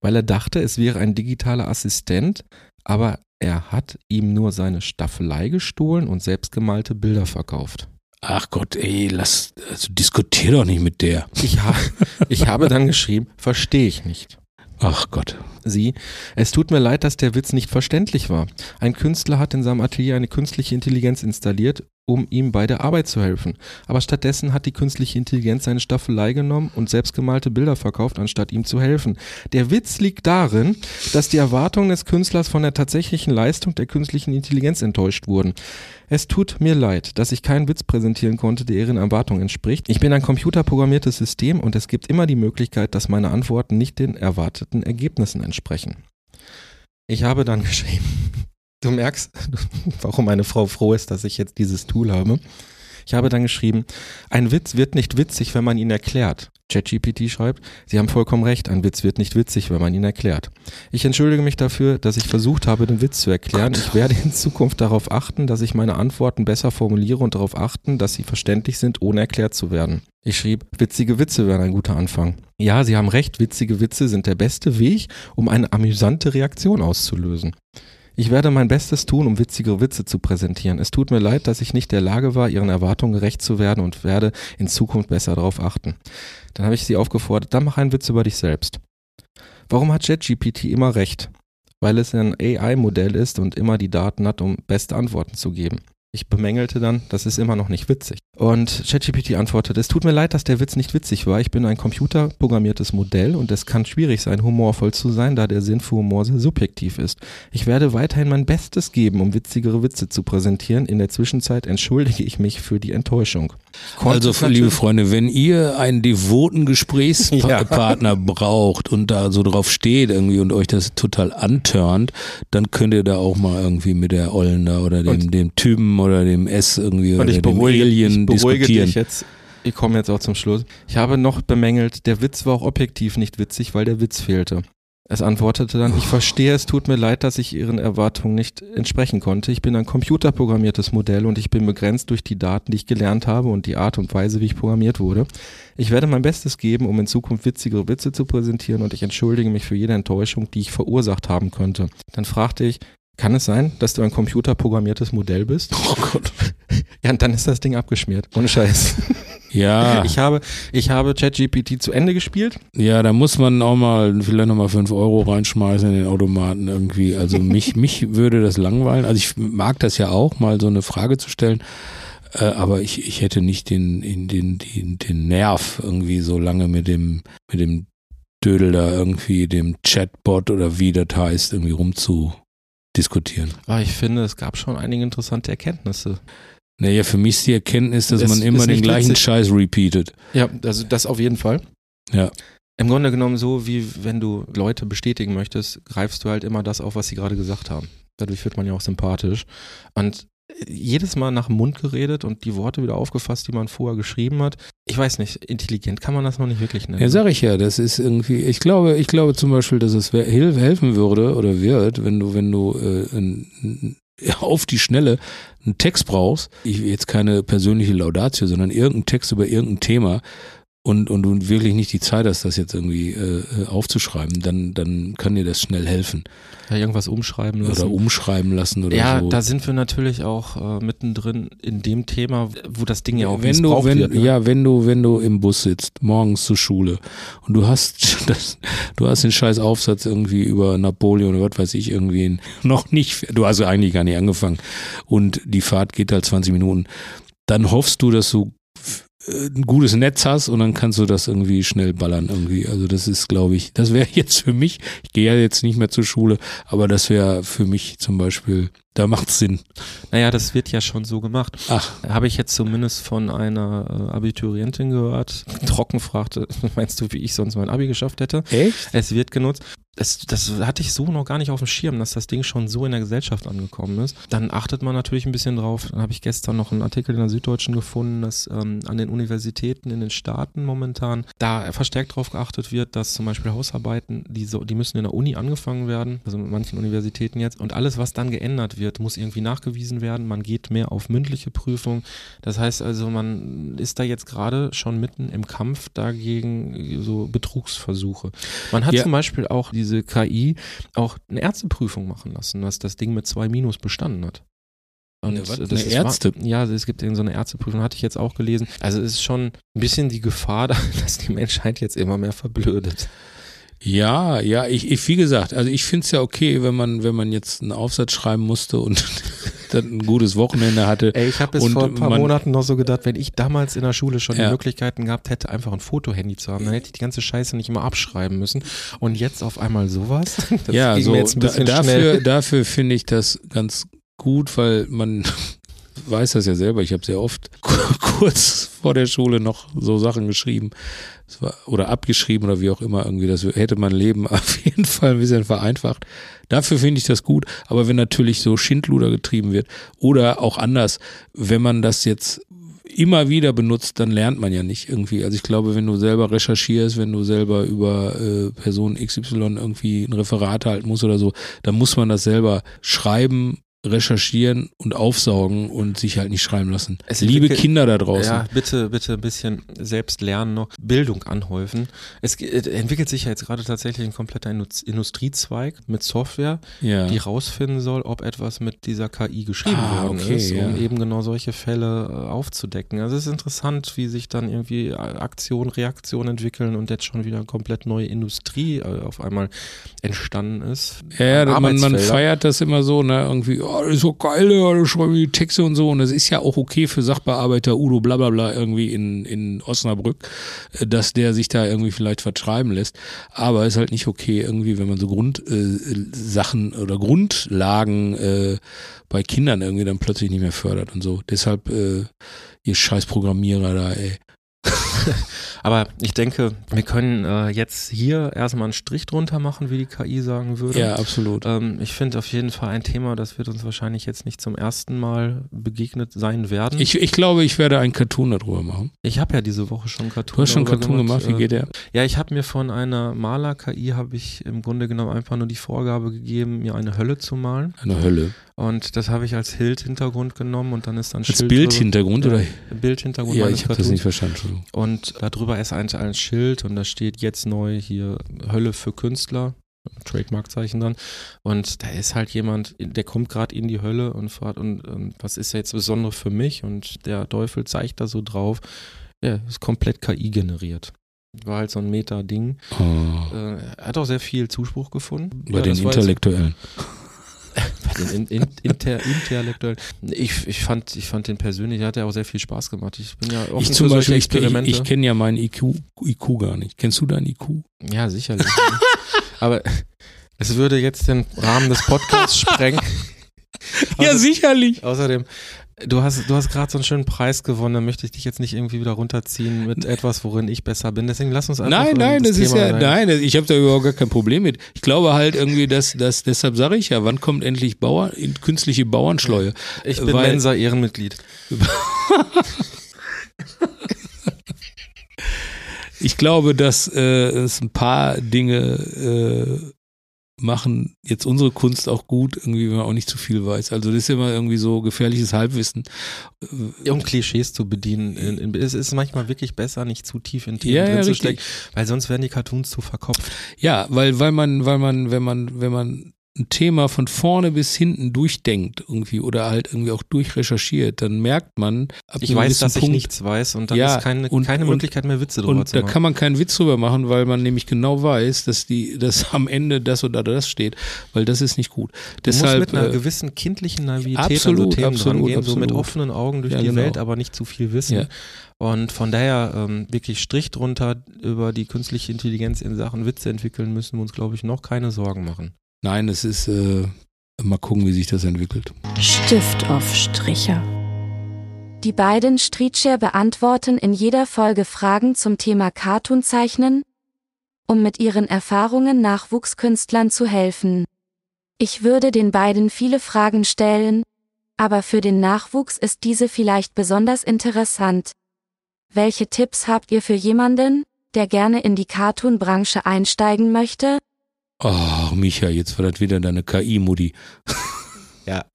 Weil er dachte, es wäre ein digitaler Assistent, aber er hat ihm nur seine Staffelei gestohlen und selbstgemalte Bilder verkauft. Ach Gott, ey, lass, also diskutier doch nicht mit der. Ich, ha ich habe dann geschrieben, verstehe ich nicht. Ach Gott. Sie, es tut mir leid, dass der Witz nicht verständlich war. Ein Künstler hat in seinem Atelier eine künstliche Intelligenz installiert, um ihm bei der Arbeit zu helfen. Aber stattdessen hat die künstliche Intelligenz seine Staffelei genommen und selbstgemalte Bilder verkauft, anstatt ihm zu helfen. Der Witz liegt darin, dass die Erwartungen des Künstlers von der tatsächlichen Leistung der künstlichen Intelligenz enttäuscht wurden. Es tut mir leid, dass ich keinen Witz präsentieren konnte, der Ihren Erwartungen entspricht. Ich bin ein computerprogrammiertes System und es gibt immer die Möglichkeit, dass meine Antworten nicht den erwarteten Ergebnissen entsprechen. Ich habe dann <laughs> geschrieben, du merkst, <laughs> warum meine Frau froh ist, dass ich jetzt dieses Tool habe. Ich habe dann geschrieben, ein Witz wird nicht witzig, wenn man ihn erklärt. ChatGPT schreibt, Sie haben vollkommen recht, ein Witz wird nicht witzig, wenn man ihn erklärt. Ich entschuldige mich dafür, dass ich versucht habe, den Witz zu erklären. Ich werde in Zukunft darauf achten, dass ich meine Antworten besser formuliere und darauf achten, dass sie verständlich sind, ohne erklärt zu werden. Ich schrieb, witzige Witze wären ein guter Anfang. Ja, Sie haben recht, witzige Witze sind der beste Weg, um eine amüsante Reaktion auszulösen. Ich werde mein Bestes tun, um witzige Witze zu präsentieren. Es tut mir leid, dass ich nicht der Lage war, Ihren Erwartungen gerecht zu werden und werde in Zukunft besser darauf achten. Dann habe ich sie aufgefordert, dann mach einen Witz über dich selbst. Warum hat ChatGPT immer recht? Weil es ein AI-Modell ist und immer die Daten hat, um beste Antworten zu geben. Ich bemängelte dann, das ist immer noch nicht witzig. Und ChatGPT antwortet, es tut mir leid, dass der Witz nicht witzig war. Ich bin ein computerprogrammiertes Modell und es kann schwierig sein, humorvoll zu sein, da der Sinn für Humor sehr subjektiv ist. Ich werde weiterhin mein Bestes geben, um witzigere Witze zu präsentieren. In der Zwischenzeit entschuldige ich mich für die Enttäuschung. Also, liebe Freunde, wenn ihr einen devoten <laughs> Gesprächspartner ja. braucht und da so drauf steht irgendwie und euch das total antörnt, dann könnt ihr da auch mal irgendwie mit der Ollen da oder dem, dem Typen oder dem S irgendwie und ich beruhige, Alien ich beruhige. Dich jetzt. Ich komme jetzt auch zum Schluss. Ich habe noch bemängelt, der Witz war auch objektiv nicht witzig, weil der Witz fehlte. Es antwortete dann, ich verstehe, es tut mir leid, dass ich Ihren Erwartungen nicht entsprechen konnte. Ich bin ein computerprogrammiertes Modell und ich bin begrenzt durch die Daten, die ich gelernt habe und die Art und Weise, wie ich programmiert wurde. Ich werde mein Bestes geben, um in Zukunft witzigere Witze zu präsentieren und ich entschuldige mich für jede Enttäuschung, die ich verursacht haben könnte. Dann fragte ich, kann es sein, dass du ein computerprogrammiertes Modell bist? Oh Gott. <laughs> Ja, und dann ist das Ding abgeschmiert. Ohne Scheiß. <laughs> Ja, Ich habe, ich habe ChatGPT zu Ende gespielt. ja, da muss man auch mal vielleicht nochmal fünf Euro reinschmeißen in den Automaten irgendwie. Also <laughs> mich, mich würde das langweilen. Also ich mag das ja auch, mal so eine Frage zu stellen. Äh, aber ich, ich hätte nicht den, in den, den, den Nerv irgendwie so lange mit dem, mit dem Dödel da irgendwie, dem Chatbot oder wie das heißt, irgendwie rumzudiskutieren. Aber ich finde, es gab schon einige interessante Erkenntnisse. Naja, für mich ist die Erkenntnis, dass Es man immer den gleichen witzig. Scheiß repeatet. Ja, also das auf jeden Fall. Ja. Im Grunde genommen so, wie wenn du Leute bestätigen möchtest, greifst du halt immer das auf, was sie gerade gesagt haben. Dadurch wird man ja auch sympathisch. Und jedes Mal nach dem Mund geredet und die Worte wieder aufgefasst, die man vorher geschrieben hat. Ich weiß nicht, intelligent kann man das noch nicht wirklich nennen. Ja, sag ich ja, das ist irgendwie, ich glaube, ich glaube zum Beispiel, dass es helfen würde oder wird, wenn du, wenn du äh, ein, <laughs> auf die Schnelle einen Text brauchst, ich, jetzt keine persönliche Laudatio, sondern irgendeinen Text über irgendein Thema und, und du wirklich nicht die Zeit hast, das jetzt irgendwie äh, äh, aufzuschreiben, dann, dann kann dir das schnell helfen. ja, irgendwas umschreiben lassen. Oder umschreiben lassen oder ja, so. da sind wir natürlich auch äh, mittendrin in dem Thema, wo das Ding ja auch wenn du, wenn, wird. Ne? ja, wenn du, wenn du im Bus sitzt, morgens zur Schule und du hast <laughs> das, du hast den scheiß Aufsatz irgendwie über Napoleon oder was weiß ich irgendwie <laughs> noch nicht, du hast ja eigentlich gar nicht angefangen und die Fahrt geht halt 20 Minuten, dann hoffst du, dass du ein gutes Netz hast und dann kannst du das irgendwie schnell ballern irgendwie. Also das ist, glaube ich, das wäre <laughs> jetzt für mich, ich gehe ja jetzt nicht mehr zur Schule, aber das wäre für mich zum Beispiel, da macht's Sinn. Naja, das wird ja schon so gemacht. Ach, Habe ich jetzt zumindest von einer äh, Abiturientin gehört, trocken fragte, <laughs> meinst du, wie ich sonst mein Abi geschafft hätte? echt? Es wird genutzt. Das, das hatte ich so noch gar nicht auf dem Schirm, dass das Ding schon so in der Gesellschaft angekommen ist. Dann achtet man natürlich ein bisschen drauf. Dann habe ich gestern noch einen Artikel in der Süddeutschen gefunden, dass ähm, an den Universitäten in den Staaten momentan da verstärkt darauf geachtet wird, dass zum Beispiel Hausarbeiten, die, so, die müssen in der Uni angefangen werden, also mit manchen Universitäten jetzt. Und alles, was dann geändert wird, muss irgendwie nachgewiesen werden. Man geht mehr auf mündliche Prüfung. Das heißt also, man ist da jetzt gerade schon mitten im Kampf dagegen so Betrugsversuche. Man hat Ja. zum Beispiel auch diese KI auch eine Ärzteprüfung machen lassen, dass das Ding mit zwei Minus bestanden hat. Und Eine was? das Ärzte- wahr- Ja, es gibt irgend so eine Ärzteprüfung, hatte ich jetzt auch gelesen. Also es ist schon ein bisschen die Gefahr, <laughs> dass die Menschheit jetzt immer mehr verblödet. Ja, ja, ich, ich wie gesagt, also ich finde es ja okay, wenn man, wenn man jetzt einen Aufsatz schreiben musste und <laughs> dann ein gutes Wochenende hatte. Ey, ich habe es vor ein paar man- Monaten noch so gedacht, wenn ich damals in der Schule schon Ja. die Möglichkeiten gehabt hätte, einfach ein Fotohandy zu haben, dann hätte ich die ganze Scheiße nicht immer abschreiben müssen. Und jetzt auf einmal sowas? <laughs> Das ja, so dafür, schnell. dafür finde ich das ganz gut, weil man weiß das ja selber. Ich habe sehr oft <laughs> kurz vor der Schule noch so Sachen geschrieben Es war, oder abgeschrieben oder wie auch immer irgendwie. Das hätte mein Leben <laughs> auf jeden Fall ein bisschen vereinfacht. Dafür finde ich das gut. Aber wenn natürlich so Schindluder getrieben wird oder auch anders, wenn man das jetzt immer wieder benutzt, dann lernt man ja nicht irgendwie. Also ich glaube, wenn du selber recherchierst, wenn du selber über äh, Person XY irgendwie ein Referat halten musst oder so, dann muss man das selber schreiben, recherchieren und aufsaugen und sich halt nicht schreiben lassen. Es Liebe entwickelt- Kinder da draußen. Ja, bitte, bitte ein bisschen selbst lernen noch, Bildung anhäufen. Es ge- äh, entwickelt sich ja jetzt gerade tatsächlich ein kompletter Indus- Industriezweig mit Software, Ja. die rausfinden soll, ob etwas mit dieser KI geschrieben Ah, worden okay, ist, um ja. eben genau solche Fälle äh, aufzudecken. Also es ist interessant, wie sich dann irgendwie äh, Aktion, Reaktion entwickeln und jetzt schon wieder eine komplett neue Industrie äh, auf einmal entstanden ist. Ja, ja, An man, man feiert das immer so, ne, irgendwie, oh, das ist so geil, ja, da schreiben die Texte und so. Und das ist ja auch okay für Sachbearbeiter Udo bla bla bla irgendwie in, in Osnabrück, äh, dass der sich da irgendwie vielleicht verschreiben lässt. Aber ist halt nicht okay, irgendwie, wenn man so Grundsachen äh, oder Grundlagen äh, bei Kindern irgendwie dann plötzlich nicht mehr fördert und so. Deshalb, äh, ihr scheiß Programmierer da, ey. <laughs> <laughs> Aber ich denke, wir können äh, jetzt hier erstmal einen Strich drunter machen, wie die KI sagen würde. Ja, absolut. Ähm, ich finde auf jeden Fall ein Thema, das wird uns wahrscheinlich jetzt nicht zum ersten Mal begegnet sein werden. Ich, ich glaube, ich werde einen Cartoon darüber machen. Ich habe ja diese Woche schon einen Cartoon. Du hast schon einen Cartoon gemacht, wie Äh, geht der? Ja, ich habe mir von einer Maler-KI habe ich im Grunde genommen einfach nur die Vorgabe gegeben, mir eine Hölle zu malen. Eine Hölle. Und das habe ich als Bildhintergrund genommen und dann ist dann Als Bildhintergrund oder? Ja, Bildhintergrund Ja, ich habe das nicht verstanden. Entschuldigung. Und darüber ist ein, ein Schild und da steht jetzt neu hier Hölle für Künstler. Trademarkzeichen dann. Und da ist halt jemand, der kommt gerade in die Hölle und fragt, und, und was ist jetzt besonders für mich? Und der Teufel zeigt da so drauf. Ja, ist komplett KI generiert. War halt so ein Meta-Ding. Oh, Äh, hat auch sehr viel Zuspruch gefunden. bei Ja, den Intellektuellen. Bei den in, in, inter, Intellektuellen. Ich, ich, fand, ich fand den persönlich, hat ja auch sehr viel Spaß gemacht. Ich bin ja offen Ich zum Beispiel, ich, ich, Experimente. ich kenne ja meinen IQ, IQ gar nicht. Kennst du deinen IQ? Ja, sicherlich. Aber es würde jetzt den Rahmen des Podcasts sprengen. Ja, Außer- sicherlich. Außerdem, du hast, du hast gerade so einen schönen Preis gewonnen, dann möchte ich dich jetzt nicht irgendwie wieder runterziehen mit etwas, worin ich besser bin. Deswegen lass uns einfach Nein, in nein, das, ist Thema ja, rein. nein, ich habe da überhaupt gar kein Problem mit. Ich glaube halt irgendwie, dass, dass deshalb sage ich ja, wann kommt endlich Bauern, künstliche Bauernschleue? Ich bin weil- Mensa Ehrenmitglied. <laughs> Ich glaube, dass äh, es ein paar Dinge äh, machen jetzt unsere Kunst auch gut, irgendwie, wenn man auch nicht zu viel weiß. Also das ist immer irgendwie so gefährliches Halbwissen. Um Klischees zu bedienen. In, in, es ist manchmal wirklich besser, nicht zu tief in Themen Ja, ja, drin zu richtig. stecken, weil sonst werden die Cartoons zu verkopft. Ja, weil, weil man, weil man, wenn man, wenn man ein Thema von vorne bis hinten durchdenkt irgendwie oder halt irgendwie auch durchrecherchiert, dann merkt man, ab Ich weiß, dass ich Punkt, nichts weiß und dann Ja, ist keine, und- keine und- Möglichkeit mehr, Witze drüber Und zu da machen. kann man keinen Witz drüber machen, weil man nämlich genau weiß, dass die, dass <laughs> am Ende das oder das steht, weil das ist nicht gut. Du musst Deshalb, mit einer äh, gewissen kindlichen Naivität absolut, an so Themen absolut, drangehen, so mit absolut. offenen Augen durch Ja, die genau. Welt, aber nicht zu viel wissen. Ja. Und von daher ähm, wirklich Strich drunter über die künstliche Intelligenz in Sachen Witze entwickeln müssen wir uns, glaube ich, noch keine Sorgen machen. Nein, es ist, äh, mal gucken, wie sich das entwickelt. Stift auf Stricher. Die beiden Streetscher beantworten in jeder Folge Fragen zum Thema Cartoonzeichnen, um mit ihren Erfahrungen Nachwuchskünstlern zu helfen. Ich würde den beiden viele Fragen stellen, aber für den Nachwuchs ist diese vielleicht besonders interessant. Welche Tipps habt ihr für jemanden, der gerne in die Cartoon-Branche einsteigen möchte? Oh, Micha, jetzt war das wieder deine KI-Mutti. <laughs> Ja. <laughs>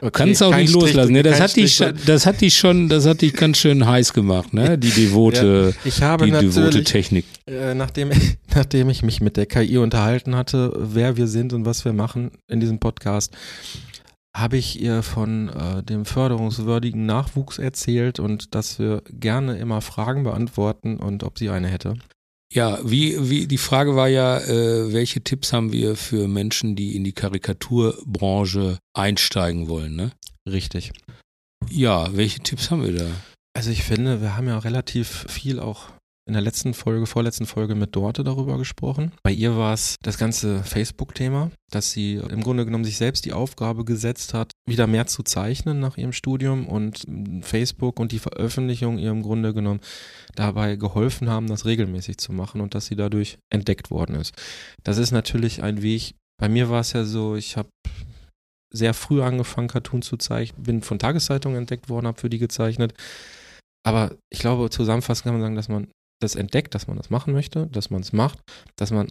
Du kannst auch nicht Strich- loslassen. Ne? Das, hat dich, Strich das hat dich schon, das hat dich ganz schön heiß gemacht, ne? Die <laughs> devote, habe die devote Technik. äh, nachdem, nachdem ich mich mit der KI unterhalten hatte, wer wir sind und was wir machen in diesem Podcast, habe ich ihr von äh, dem förderungswürdigen Nachwuchs erzählt und dass wir gerne immer Fragen beantworten und ob sie eine hätte. Ja, wie, wie, die Frage war ja, äh, welche Tipps haben wir für Menschen, die in die Karikaturbranche einsteigen wollen, ne? Richtig. Ja, welche Tipps haben wir da? Also ich finde, wir haben ja relativ viel auch in der letzten Folge, vorletzten Folge mit Dorte darüber gesprochen. Bei ihr war es das ganze Facebook-Thema, dass sie im Grunde genommen sich selbst die Aufgabe gesetzt hat, wieder mehr zu zeichnen nach ihrem Studium und Facebook und die Veröffentlichung ihr im Grunde genommen dabei geholfen haben, das regelmäßig zu machen und dass sie dadurch entdeckt worden ist. Das ist natürlich ein Weg. Bei mir war es ja so, ich habe sehr früh angefangen, Cartoon zu zeichnen, bin von Tageszeitungen entdeckt worden, habe für die gezeichnet. Aber ich glaube, zusammenfassend kann man sagen, dass man das entdeckt, dass man das machen möchte, dass man es macht, dass man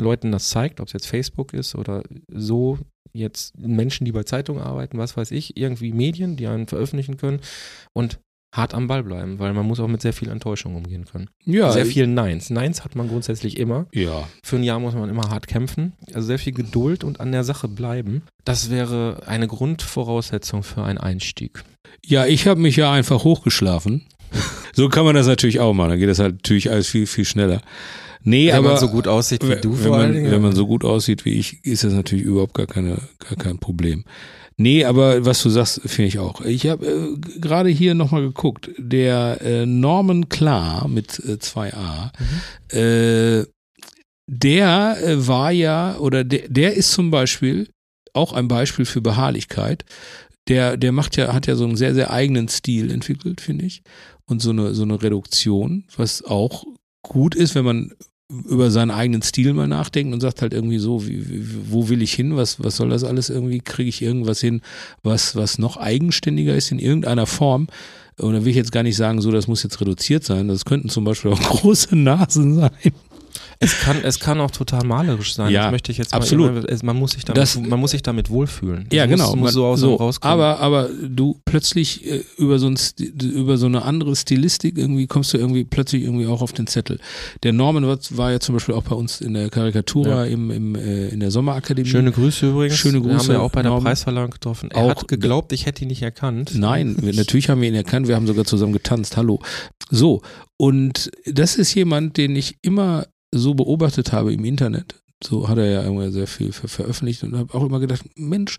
Leuten das zeigt, ob es jetzt Facebook ist oder so jetzt Menschen, die bei Zeitungen arbeiten, was weiß ich, irgendwie Medien, die einen veröffentlichen können und hart am Ball bleiben, weil man muss auch mit sehr viel Enttäuschung umgehen können. Ja, sehr viel Neins. Neins hat man grundsätzlich immer. Ja, Für ein Jahr muss man immer hart kämpfen. Also sehr viel Geduld und an der Sache bleiben. Das wäre eine Grundvoraussetzung für einen Einstieg. ja, ich habe mich ja einfach hochgeschlafen. <laughs> So kann man das natürlich auch machen. Dann geht das halt natürlich alles viel, viel schneller. Nee, Wenn aber man so gut aussieht wie wenn, du wenn, vor allen man, Dingen. wenn man so gut aussieht wie ich, ist das natürlich überhaupt gar, keine, gar kein Problem. Nee, aber was du sagst, finde ich auch. Ich habe äh, gerade hier nochmal geguckt. Der äh, Norman Klar mit äh, 2a, äh, der äh, war ja, oder der, der ist zum Beispiel auch ein Beispiel für Beharrlichkeit. der, der macht ja, hat ja so einen sehr, sehr eigenen Stil entwickelt, finde ich. Und so eine, so eine Reduktion, was auch gut ist, wenn man über seinen eigenen Stil mal nachdenkt und sagt halt irgendwie so, wie, wo will ich hin, was, was soll das alles irgendwie, kriege ich irgendwas hin, was, was noch eigenständiger ist in irgendeiner Form. Und da will ich jetzt gar nicht sagen, so, das muss jetzt reduziert sein. Das könnten zum Beispiel auch <laughs> große Nasen sein. Es kann, es kann auch total malerisch sein. Ja, das möchte ich jetzt absolut. Mal, man muss sich damit, Das- man muss sich damit wohlfühlen. Das Ja, muss, genau. Muss so aus so, rauskommen. aber, aber du plötzlich äh, über so, ein, über so eine andere Stilistik irgendwie kommst du irgendwie plötzlich irgendwie auch auf den Zettel. Der Norman war, ja zum Beispiel auch bei uns in der Karikatura Ja. im, im, äh, in der Sommerakademie. Schöne Grüße übrigens. Schöne Wir haben Grüße, wir auch bei der Norman. Preisverleihung getroffen. Er Auch- hat geglaubt, ich hätte ihn nicht erkannt. Nein, wir, natürlich haben wir ihn erkannt, wir haben sogar zusammen getanzt, hallo. So, und das ist jemand, den ich immer so beobachtet habe im Internet. So hat er ja immer sehr viel ver veröffentlicht und habe auch immer gedacht, Mensch,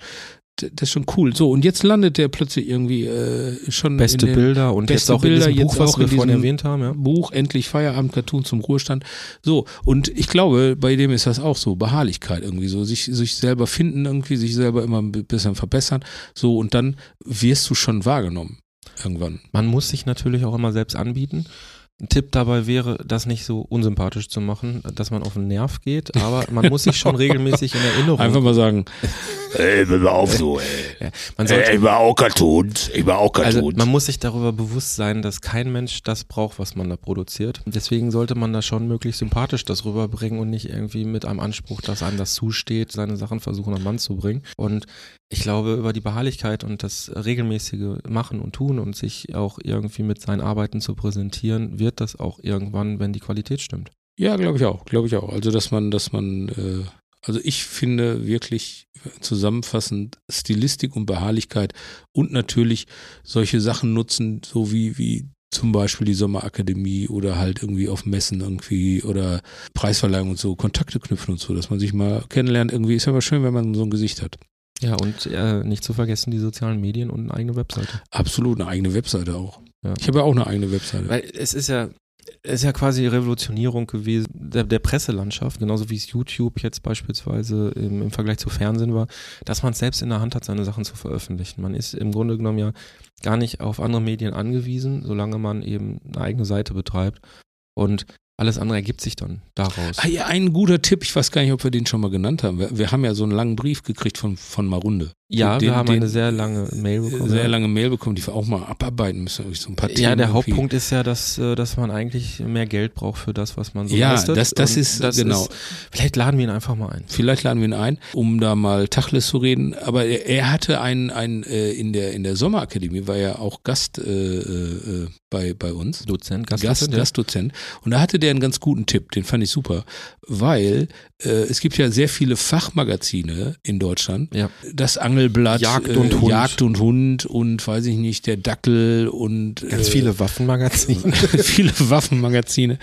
das ist schon cool. So, und jetzt landet der plötzlich irgendwie äh, schon Beste Bilder und beste jetzt auch Bilder, in diesem jetzt Buch, was wir in vorhin erwähnt haben. Ja. Buch, endlich Feierabend, Cartoon zum Ruhestand. So, und ich glaube, bei dem ist das auch so, Beharrlichkeit irgendwie so, sich, sich selber finden irgendwie, sich selber immer ein bisschen verbessern. So, und dann wirst du schon wahrgenommen. Irgendwann. Man muss sich natürlich auch immer selbst anbieten. Ein Tipp dabei wäre, das nicht so unsympathisch zu machen, dass man auf den Nerv geht, aber man muss sich schon <laughs> regelmäßig in Erinnerung. Einfach mal sagen, Ey, hör mal auf so, ey. Ja, man sollte, Ey, ich war auch Cartoons. Ich war auch also Cartoons. man muss sich darüber bewusst sein, dass kein Mensch das braucht, was man da produziert. Deswegen sollte man da schon möglichst sympathisch das rüberbringen und nicht irgendwie mit einem Anspruch, dass einem das zusteht, seine Sachen versuchen am Mann zu bringen. Und ich glaube, über die Beharrlichkeit und das regelmäßige Machen und Tun und sich auch irgendwie mit seinen Arbeiten zu präsentieren, wird das auch irgendwann, wenn die Qualität stimmt. ja, glaube ich auch, glaube ich auch. Also, dass man, dass man, äh, also ich finde wirklich zusammenfassend Stilistik und Beharrlichkeit und natürlich solche Sachen nutzen, so wie, wie zum Beispiel die Sommerakademie oder halt irgendwie auf Messen irgendwie oder Preisverleihung und so, Kontakte knüpfen und so, dass man sich mal kennenlernt. Irgendwie ist ja aber schön, wenn man so ein Gesicht hat. Ja, und äh, nicht zu vergessen die sozialen Medien und eine eigene Webseite. Absolut, eine eigene Webseite auch. Ja. Ich habe ja auch eine eigene Webseite. Weil es ist ja, ist ja quasi Revolutionierung gewesen der, der Presselandschaft, genauso wie es YouTube jetzt beispielsweise im, im Vergleich zu Fernsehen war, dass man es selbst in der Hand hat, seine Sachen zu veröffentlichen. Man ist im Grunde genommen ja gar nicht auf andere Medien angewiesen, solange man eben eine eigene Seite betreibt. Und alles andere ergibt sich dann daraus. Ah ein guter Tipp, ich weiß gar nicht, ob wir den schon mal genannt haben. Wir, wir haben ja so einen langen Brief gekriegt von, von Marunde. Ja, den- wir haben den- eine sehr lange Mail bekommen. Sehr ja. lange Mail bekommen, die wir auch mal abarbeiten müssen. So ein paar Ja, Themen der irgendwie. Hauptpunkt ist ja, dass, äh, dass man eigentlich mehr Geld braucht für das, was man so Ja, leistet. das- das Und ist- genau. vielleicht laden wir ihn einfach mal ein. Vielleicht laden wir ihn ein, um da mal Tachles zu reden. Aber er, er hatte einen, einen äh, in der in der Sommerakademie war ja auch Gast äh, äh, bei bei uns. Dozent, Gast, Gastdozent, ja. Gastdozent. Und da hatte der einen ganz guten Tipp, den fand ich super, weil äh, es gibt ja sehr viele Fachmagazine in Deutschland. Ja. Das Angelblatt, Jagd und äh, Hund. Jagd und Hund und weiß ich nicht, der Dackel und Ganz äh, viele Waffenmagazine. <laughs> viele Waffenmagazine.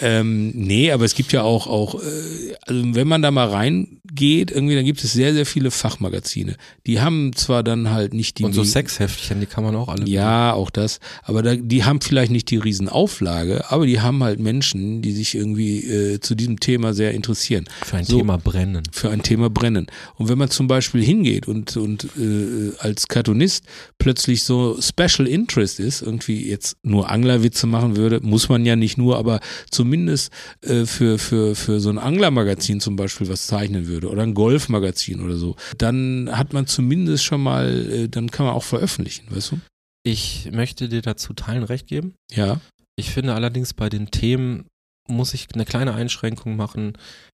Ähm, nee, aber es gibt ja auch, auch äh, also wenn man da mal reingeht, irgendwie, dann gibt es sehr, sehr viele Fachmagazine. Die haben zwar dann halt nicht die Und so Sexheftchen, die kann man auch alle. ja, auch das. Aber da, die haben vielleicht nicht die Riesenauflage, aber die haben halt Menschen, die sich irgendwie äh, zu diesem Thema sehr interessieren. Für ein So. Thema brennen. Für ein Thema brennen. Und wenn man zum Beispiel hingeht und, und äh, als Cartoonist plötzlich so Special Interest ist, irgendwie jetzt nur Anglerwitze machen würde, muss man ja nicht nur, aber zumindest äh, für, für, für so ein Anglermagazin zum Beispiel was zeichnen würde oder ein Golfmagazin oder so, dann hat man zumindest schon mal, äh, dann kann man auch veröffentlichen, weißt du? Ich möchte dir dazu Teilen recht geben. Ja. Ich finde allerdings bei den Themen muss ich eine kleine Einschränkung machen.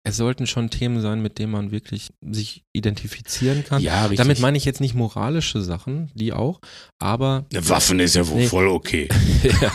Es sollten schon Themen sein, mit denen man wirklich sich identifizieren kann. Ja, richtig. Damit meine ich jetzt nicht moralische Sachen, die auch, aber Waffen ist ja wohl Nee. voll okay. <laughs> <laughs> ja.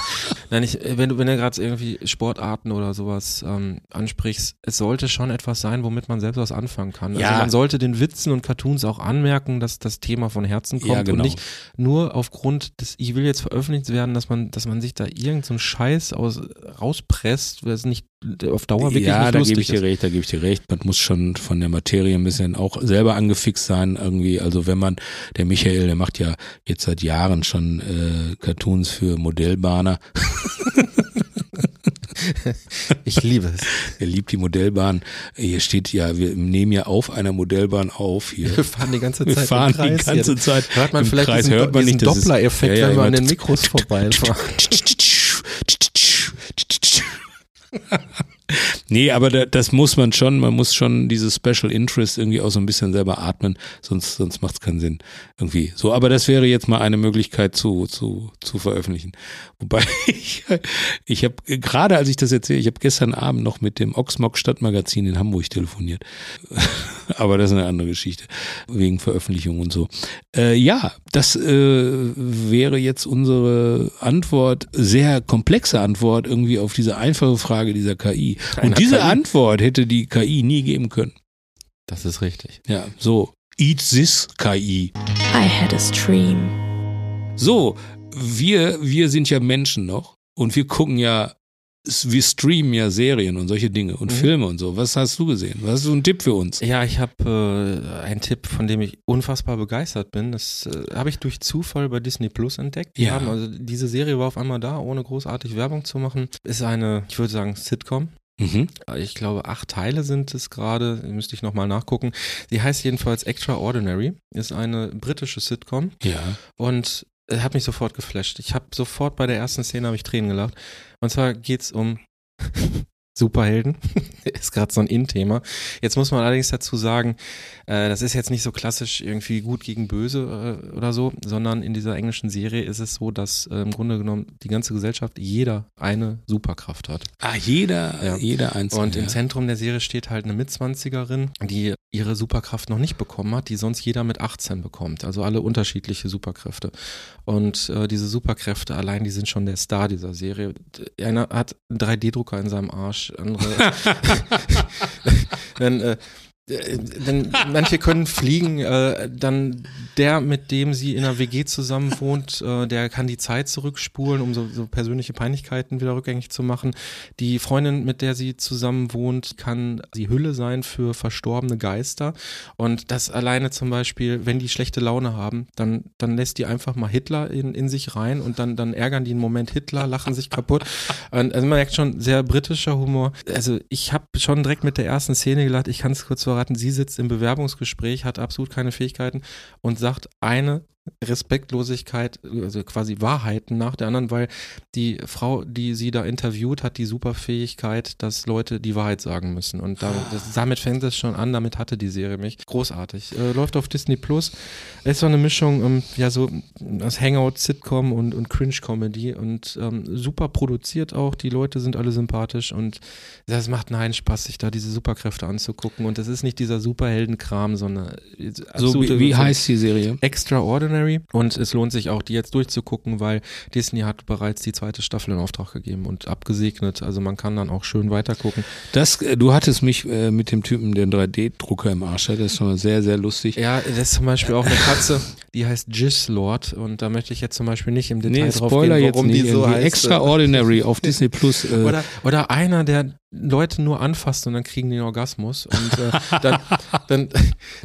Nein, ich, wenn du, wenn du gerade irgendwie Sportarten oder sowas ähm, ansprichst, es sollte schon etwas sein, womit man selbst was anfangen kann. Ja. Also man sollte den Witzen und Cartoons auch anmerken, dass das Thema von Herzen kommt Ja, genau. und nicht nur aufgrund des, ich will jetzt veröffentlicht werden, dass man, dass man sich da irgendeinen so Scheiß aus, rauspresst, was nicht auf Dauer wirklich ja, nicht da lustig gebe ich dir recht, da gebe ich dir recht. Man muss schon von der Materie ein bisschen auch selber angefixt sein irgendwie. Also wenn man, der Michael, der macht ja jetzt seit Jahren schon äh, Cartoons für Modellbahner. <laughs> <laughs> ich liebe es. Er liebt die Modellbahn. Hier steht ja, wir nehmen ja auf einer Modellbahn auf hier. Wir fahren die ganze Wir Zeit fahren im Kreis die ganze hier. Zeit. Hört man im vielleicht Kreis diesen, hört man nicht, Doppler-Effekt, Ja, ja, wenn wir an den Mikros vorbeifahren. <laughs> <laughs> Nee, aber da, das muss man schon, man muss schon dieses Special Interest irgendwie auch so ein bisschen selber atmen, sonst, sonst macht es keinen Sinn. Irgendwie. So, aber das wäre jetzt mal eine Möglichkeit zu, zu, zu veröffentlichen. Wobei <laughs> ich, ich habe, gerade als ich das erzähle, ich habe gestern Abend noch mit dem Oxmock Stadtmagazin in Hamburg telefoniert. <laughs> aber das ist eine andere Geschichte. Wegen Veröffentlichung und so. Äh, ja, das äh, wäre jetzt unsere Antwort, sehr komplexe Antwort irgendwie auf diese einfache Frage dieser KI. Und diese KI. Antwort hätte die KI nie geben können. Das ist richtig. Ja, so. Eat this KI. I had a stream. So, wir, wir sind ja Menschen noch und wir gucken ja, wir streamen ja Serien und solche Dinge und Mhm. Filme und so. Was hast du gesehen? Was hast du einen Tipp für uns? Ja, ich habe äh, einen Tipp, von dem ich unfassbar begeistert bin. Das äh, habe ich durch Zufall bei Disney Plus entdeckt. Die Ja. haben, also diese Serie war auf einmal da, ohne großartig Werbung zu machen. Ist eine, ich würde sagen, Sitcom. Mhm. Ich glaube, acht Teile sind es gerade. Müsste ich nochmal nachgucken. Die heißt jedenfalls Extraordinary. Ist eine britische Sitcom. Ja. Und er hat mich sofort geflasht. Ich habe sofort bei der ersten Szene habe ich Tränen gelacht. Und zwar geht's um <laughs> Superhelden. <laughs> ist gerade so ein In-Thema. Jetzt muss man allerdings dazu sagen, äh, das ist jetzt nicht so klassisch irgendwie gut gegen böse äh, oder so, sondern in dieser englischen Serie ist es so, dass äh, im Grunde genommen die ganze Gesellschaft jeder eine Superkraft hat. Ah, jeder, Ja. jeder einzelne. Und im. Zentrum der Serie steht halt eine Mitzwanzigerin, die ihre Superkraft noch nicht bekommen hat, die sonst jeder mit 18 bekommt. Also alle unterschiedliche Superkräfte. Und äh, diese Superkräfte allein, die sind schon der Star dieser Serie. Einer hat einen 3D-Drucker in seinem Arsch, andere. <laughs> <laughs> dann, äh, denn manche können fliegen, äh, dann der, mit dem sie in einer WG zusammen wohnt, äh, der kann die Zeit zurückspulen, um so, so persönliche Peinlichkeiten wieder rückgängig zu machen. Die Freundin, mit der sie zusammen wohnt, kann die Hülle sein für verstorbene Geister. Und das alleine zum Beispiel, wenn die schlechte Laune haben, dann, dann lässt die einfach mal Hitler in, in sich rein und dann, dann ärgern die einen Moment Hitler, lachen sich kaputt. Und, also man merkt schon, sehr britischer Humor. Also ich habe schon direkt mit der ersten Szene gelacht, ich kann es kurz verraten, sie sitzt im Bewerbungsgespräch, hat absolut keine Fähigkeiten und sagt eine Respektlosigkeit, also quasi Wahrheiten nach der anderen, weil die Frau, die sie da interviewt, hat die Superfähigkeit, dass Leute die Wahrheit sagen müssen. Und da, das, damit fängt es schon an, damit hatte die Serie mich. Großartig. Äh, läuft auf Disney Plus. Ist so eine Mischung, ähm, ja, so das Hangout, Sitcom und, und Cringe-Comedy und ähm, super produziert auch. Die Leute sind alle sympathisch und das macht einen Spaß, sich da diese Superkräfte anzugucken. Und das ist nicht dieser Superheldenkram, sondern äh, so, wie, wie heißt die Serie? Extraordinary und es lohnt sich auch, die jetzt durchzugucken, weil Disney hat bereits die zweite Staffel in Auftrag gegeben und abgesegnet. Also man kann dann auch schön weitergucken. Das, äh, du hattest mich äh, mit dem Typen, der einen 3D-Drucker im Arsch hat, das ist schon mal sehr, sehr lustig. Ja, das ist zum Beispiel auch eine Katze, die heißt Gislord und da möchte ich jetzt zum Beispiel nicht im Detail Nee, drauf Spoiler gehen, jetzt warum nicht. die so heißt. Extraordinary auf Disney Plus. Äh, Oder, oder einer, der Leute nur anfasst und dann kriegen die einen Orgasmus und äh, dann, <laughs> dann,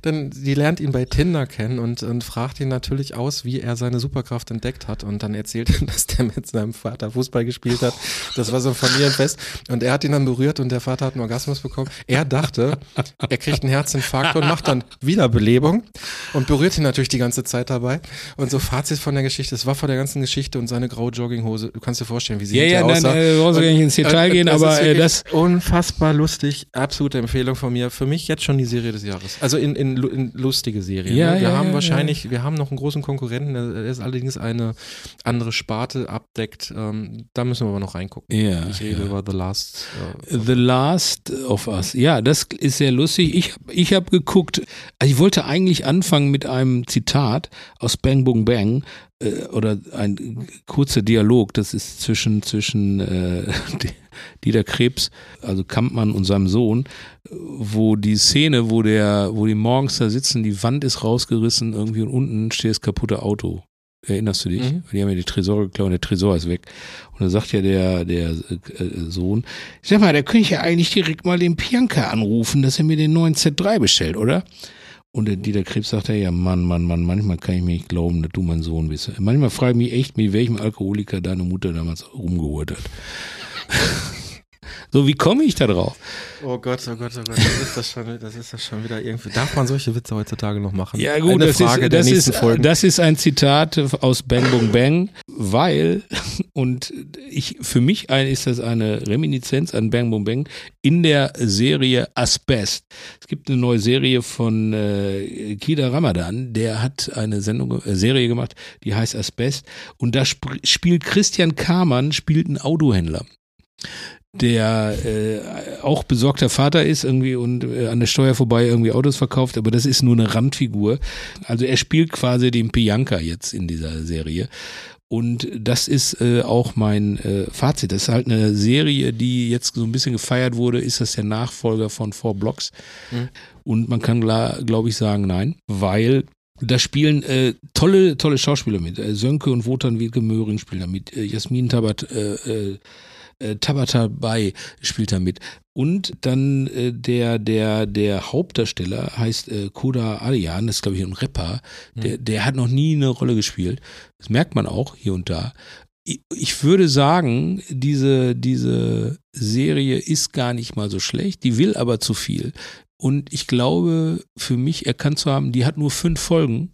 dann, die lernt ihn bei Tinder kennen und, und fragt ihn natürlich aus, wie er seine Superkraft entdeckt hat und dann erzählt er, <laughs> dass der mit seinem Vater Fußball gespielt hat. Das war so ein Familienfest und er hat ihn dann berührt und der Vater hat einen Orgasmus bekommen. Er dachte, er kriegt einen Herzinfarkt und macht dann Wiederbelebung und berührt ihn natürlich die ganze Zeit dabei. Und so Fazit von der Geschichte, es war vor der ganzen Geschichte und seine graue Jogginghose, du kannst dir vorstellen, wie sie ja, ja, hinterher nein, aussah. äh, brauchst du gar nicht ins Detail Und- gehen, aber äh, das, unfassbar lustig, absolute Empfehlung von mir. Für mich jetzt schon die Serie des Jahres. Also in, in, in lustige Serien. Ja, ne? Wir ja, haben ja, wahrscheinlich, wir haben noch einen großen Konkurrenten, der ist allerdings eine andere Sparte abdeckt. Ähm, da müssen wir aber noch reingucken. ja. Ich rede über The Last. Äh, The Last of Us. Ja, das ist sehr lustig. Ich, ich habe geguckt, also ich wollte eigentlich anfangen mit einem Zitat aus Bang Boom Bang äh, oder ein kurzer Dialog, das ist zwischen, zwischen äh, <laughs> Dieter Krebs, also Kampmann und seinem Sohn, wo die Szene, wo der, wo die morgens da sitzen, die Wand ist rausgerissen irgendwie und unten steht das kaputte Auto. Erinnerst du dich? Mhm. Die haben ja die Tresore geklaut und der Tresor ist weg. Und dann sagt ja der, der äh, Sohn, sag mal, da könnte ich ja eigentlich direkt mal den Pianka anrufen, dass er mir den neuen Z3 bestellt, oder? Und der Dieter Krebs sagt ja, ja, Mann, Mann, Mann, manchmal kann ich mir nicht glauben, dass du mein Sohn bist. Manchmal frage ich mich echt, mit welchem Alkoholiker deine Mutter damals rumgeholt hat. <laughs> So, wie komme ich da drauf? Oh Gott, oh Gott, oh Gott, das ist das schon, das ist das schon wieder irgendwie. Darf man solche Witze heutzutage noch machen? Ja gut, Eine das, Frage ist, das, ist, Folgen. das ist ein Zitat aus Bang Boom Bang, weil, und ich, für mich ein, ist das eine Reminiszenz an Bang Boom Bang in der Serie Asbest. Es gibt eine neue Serie von äh, Kida Ramadan, der hat eine Sendung, äh, Serie gemacht, die heißt Asbest und da sp spielt Christian Kamann, spielt einen Autohändler der äh, auch besorgter Vater ist irgendwie und äh, an der Steuer vorbei irgendwie Autos verkauft, aber das ist nur eine Randfigur. Also er spielt quasi den Bianca jetzt in dieser Serie. Und das ist äh, auch mein äh, Fazit. Das ist halt eine Serie, die jetzt so ein bisschen gefeiert wurde. Ist das der Nachfolger von Four Blocks? Mhm. Und man kann, glaube ich, sagen, nein, weil da spielen äh, tolle, tolle Schauspieler mit. Äh, Sönke und Wotan Wilke Möhring spielen da mit. Äh, Jasmin Tabat, äh, Tabata Bay spielt da mit. Und dann äh, der, der, der Hauptdarsteller heißt äh, Koda Alian, das ist glaube ich ein Rapper, der, der hat noch nie eine Rolle gespielt. Das merkt man auch hier und da. Ich, ich würde sagen, diese, diese Serie ist gar nicht mal so schlecht, die will aber zu viel. Und ich glaube, für mich erkannt zu haben, die hat nur fünf Folgen,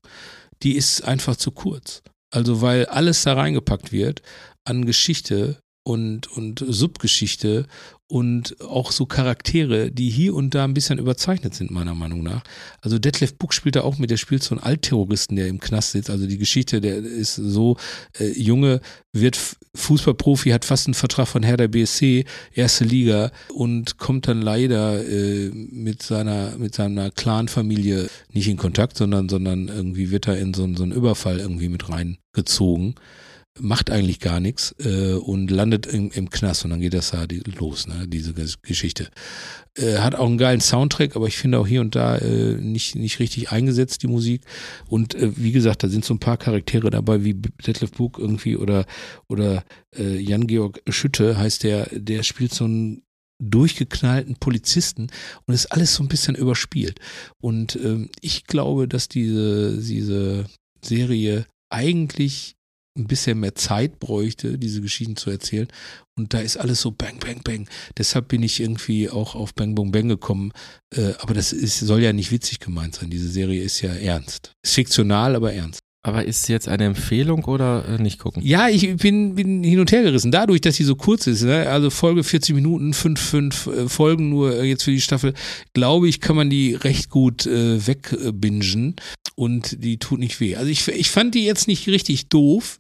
die ist einfach zu kurz. Also weil alles da reingepackt wird an Geschichte und, und Subgeschichte und auch so Charaktere, die hier und da ein bisschen überzeichnet sind, meiner Meinung nach. Also Detlef Buck spielt da auch mit, der spielt so einen Altterroristen, der im Knast sitzt. Also die Geschichte, der ist so, äh, Junge wird Fußballprofi, hat fast einen Vertrag von Hertha BSC, erste Liga und kommt dann leider äh, mit seiner, mit seiner Clanfamilie nicht in Kontakt, sondern, sondern irgendwie wird er in so, so einen Überfall irgendwie mit reingezogen macht eigentlich gar nichts äh, und landet im, im Knast und dann geht das da los, ne, diese Geschichte. Äh, hat auch einen geilen Soundtrack, aber ich finde auch hier und da äh, nicht, nicht richtig eingesetzt, die Musik. Und äh, wie gesagt, da sind so ein paar Charaktere dabei, wie Detlef Buch irgendwie oder, oder äh, Jan-Georg Schütte heißt der, der spielt so einen durchgeknallten Polizisten und ist alles so ein bisschen überspielt. Und ähm, ich glaube, dass diese, diese Serie eigentlich ein bisschen mehr Zeit bräuchte, diese Geschichten zu erzählen. Und da ist alles so bang, bang, bang. Deshalb bin ich irgendwie auch auf Bang, Bang, Bang gekommen. Äh, aber das ist, soll ja nicht witzig gemeint sein. Diese Serie ist ja ernst. Ist fiktional, aber ernst. Aber ist jetzt eine Empfehlung oder äh, nicht gucken? Ja, ich bin, bin hin und her gerissen. Dadurch, dass sie so kurz ist, ne? also Folge 40 Minuten, fünf, fünf äh, Folgen nur äh, jetzt für die Staffel, glaube ich, kann man die recht gut äh, wegbingen und die tut nicht weh. Also ich, ich fand die jetzt nicht richtig doof,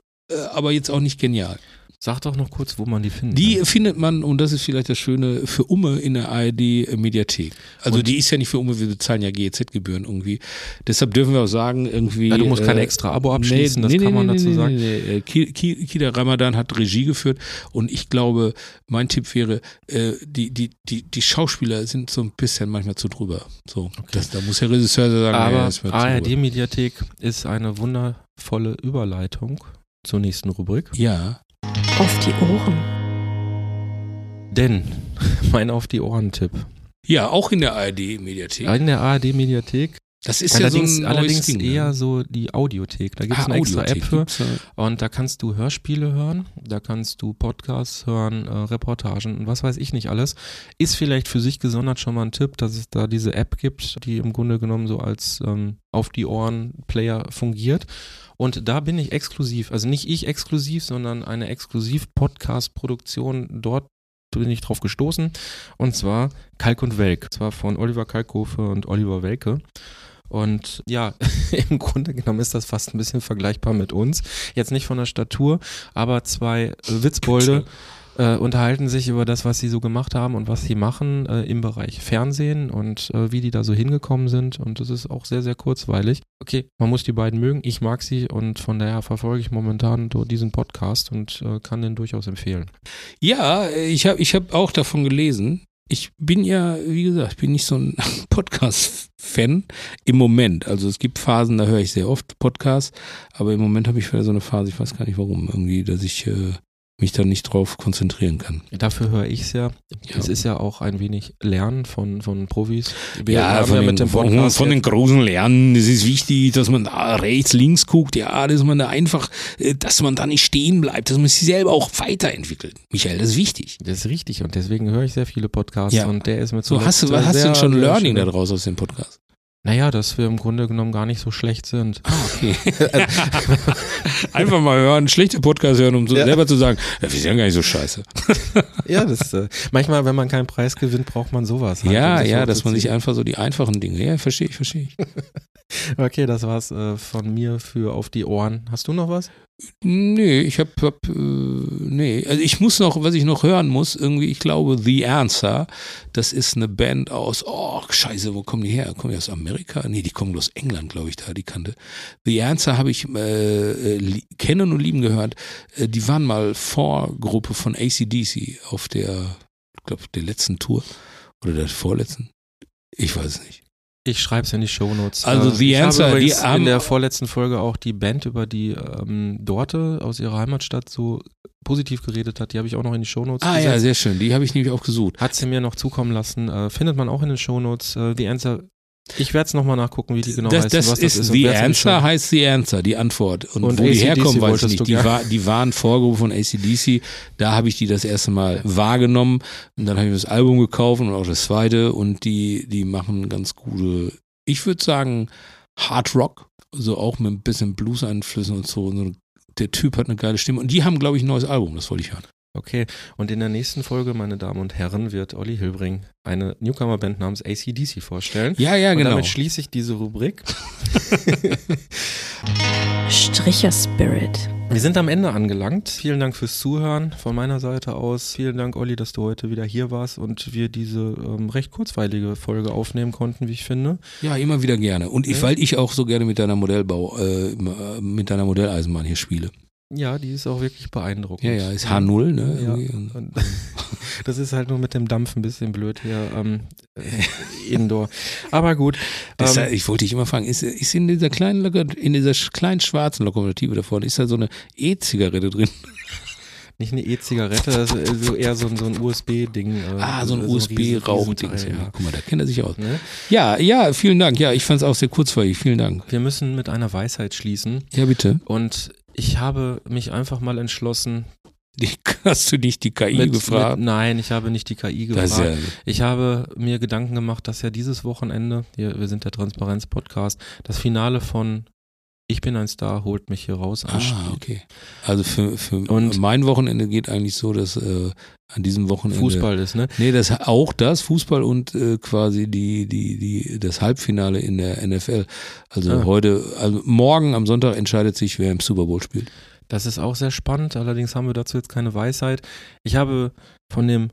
aber jetzt auch nicht genial. Sag doch noch kurz, wo man die findet. Die findet man, und das ist vielleicht das Schöne, für Umme in der ARD-Mediathek. Also Und- die ist ja nicht für Umme, wir bezahlen ja GEZ-Gebühren irgendwie. Deshalb dürfen wir auch sagen, irgendwie. Ja, du musst kein äh, extra Abo abschließen, das kann man dazu sagen. Nee, nee. Äh, Ki- Ki- Kida Ramadan hat Regie geführt und ich glaube, mein Tipp wäre, äh, die, die, die, die Schauspieler sind so ein bisschen manchmal zu drüber. So, das, da muss der Regisseur sagen, nee, Aber drüber. ARD-Mediathek ist eine wundervolle Überleitung zur nächsten Rubrik. Ja, Auf die Ohren. Denn <laughs> mein Auf die Ohren-Tipp. ja, auch in der ARD-Mediathek. In der ARD-Mediathek, Das ist allerdings, ja so allerdings Ding, ne? eher so die Audiothek. Da gibt es Ah, eine extra App für. Und da kannst du Hörspiele hören, da kannst du Podcasts hören, äh, Reportagen und was weiß ich nicht alles. Ist vielleicht für sich gesondert schon mal ein Tipp, dass es da diese App gibt, die im Grunde genommen so als ähm, auf die Ohren Player fungiert. Und da bin ich exklusiv, also nicht ich exklusiv, sondern eine Exklusiv-Podcast-Produktion dort bin ich drauf gestoßen und zwar Kalk und Welk. Und zwar von Oliver Kalkofe und Oliver Welke. Und ja, <laughs> im Grunde genommen ist das fast ein bisschen vergleichbar mit uns. Jetzt nicht von der Statur, aber zwei Witzbolde äh, unterhalten sich über das, was sie so gemacht haben und was sie machen äh, im Bereich Fernsehen und äh, wie die da so hingekommen sind. Und das ist auch sehr, sehr kurzweilig. Okay, man muss die beiden mögen. Ich mag sie und von daher verfolge ich momentan diesen Podcast und äh, kann den durchaus empfehlen. Ja, ich habe ich hab auch davon gelesen. Ich bin ja, wie gesagt, ich bin nicht so ein <laughs> Podcast-Fan im Moment. Also es gibt Phasen, da höre ich sehr oft Podcasts, aber im Moment habe ich wieder so eine Phase, ich weiß gar nicht warum, irgendwie, dass ich äh, mich da nicht drauf konzentrieren kann. Dafür höre ich es ja. Ja. Es ist ja auch ein wenig Lernen von, von Profis. Wir Ja, haben von, den, mit dem von, von den großen Lernen, es ist wichtig, dass man da rechts, links guckt, ja, dass man da einfach, äh, dass man da nicht stehen bleibt, dass man sich selber auch weiterentwickelt. Michael, das ist wichtig. Das ist richtig und deswegen höre ich sehr viele Podcasts Ja. und der ist mit So, hast du, was hast du denn schon Learning daraus aus dem Podcast? Naja, dass wir im Grunde genommen gar nicht so schlecht sind. Ah, okay. <laughs> Einfach mal hören, schlechte Podcast hören, um so Ja. selber zu sagen, wir sind gar nicht so scheiße. ja, das äh, manchmal, wenn man keinen Preis gewinnt, braucht man sowas. halt, ja, um ja, dass man sich einfach so die einfachen Dinge, ja, verstehe ich, verstehe ich. <laughs> Okay, das war's äh, von mir für auf die Ohren. Hast du noch was? Nee, ich hab, hab äh, nee, also ich muss noch, was ich noch hören muss, irgendwie, ich glaube, The Answer, das ist eine Band aus, oh, scheiße, wo kommen die her? Kommen die aus Amerika? Nee, die kommen aus England, glaube ich, da, die kannte. The Answer habe ich äh, äh, kennen und lieben gehört. Äh, die waren mal Vorgruppe von ACDC auf der, ich glaube, der letzten Tour oder der vorletzten. Ich weiß nicht. Ich schreibe es in die Shownotes. Also Äh, The ich Answer, habe die haben- in der vorletzten Folge auch die Band, über die ähm, Dorte aus ihrer Heimatstadt so positiv geredet hat, die habe ich auch noch in die Shownotes Ah ja, gesetzt. sehr schön. Die habe ich nämlich auch gesucht. Hat sie mir noch zukommen lassen. Äh, findet man auch in den Shownotes. Äh, The Answer. Ich werde es nochmal nachgucken, wie die genau das, heißen, das was ist, das ist. The die Answer Show- heißt The Answer, die Antwort. Und, Und wo die AC/DC herkommen, weiß ich nicht. Die, war, die waren Vorgruppe von ACDC. Da habe ich die das erste Mal wahrgenommen. Und dann habe ich mir das Album gekauft und auch das zweite. Und die, die machen ganz gute, ich würde sagen, Hard Rock. So auch mit ein bisschen Blues-Einflüssen und so. Und so. Der Typ hat eine geile Stimme. Und die haben, glaube ich, ein neues Album. Das wollte ich hören. Okay, und in der nächsten Folge, meine Damen und Herren, wird Olli Hilbring eine Newcomer-Band namens ACDC vorstellen. Ja, ja, und genau. damit schließe ich diese Rubrik. <laughs> Stricher Spirit. Wir sind am Ende angelangt. Vielen Dank fürs Zuhören von meiner Seite aus. Vielen Dank, Olli, dass du heute wieder hier warst und wir diese ähm, recht kurzweilige Folge aufnehmen konnten, wie ich finde. Ja, immer wieder gerne. Und ich, Ja. weil ich auch so gerne mit deiner Modellbau, äh, mit deiner Modelleisenbahn hier spiele. Ja, die ist auch wirklich beeindruckend. Ja, ja, ist H0, ne? Ja. Und- <laughs> das ist halt nur mit dem Dampf ein bisschen blöd hier ähm, äh, indoor. Aber gut. Das, ähm, ich wollte dich immer fragen, ist, ist in dieser kleinen in dieser kleinen schwarzen Lokomotive da vorne, ist da so eine E-Zigarette drin? <laughs> nicht eine E-Zigarette, das ist so eher so, ein- so ein USB-Ding. äh, Ah, so ein riesen- USB-Rauchding. Riesenteil, Ja. Ja. Guck mal, da kennt er sich aus. Ne? Ja, ja, vielen Dank. Ja, ich fand es auch sehr kurzweilig. Vielen Dank. Wir müssen mit einer Weisheit schließen. Ja, bitte. Und ich habe mich einfach mal entschlossen. <laughs> Hast du nicht die KI Mit, gefragt? Mit, nein, ich habe nicht die KI gefragt. ja, Ich habe mir Gedanken gemacht, dass ja dieses Wochenende, hier, wir sind der Transparenz-Podcast, das Finale von Ich bin ein Star holt mich hier raus ah, okay. Also für, für Und- mein Wochenende geht eigentlich so, dass äh, an diesem Wochenende Fußball ist, ne? Nee, das auch das Fußball und äh, quasi die die die das Halbfinale in der NFL. Also Ah. heute, also morgen am Sonntag entscheidet sich, wer im Super Bowl spielt. Das ist auch sehr spannend, allerdings haben wir dazu jetzt keine Weisheit. Ich habe von dem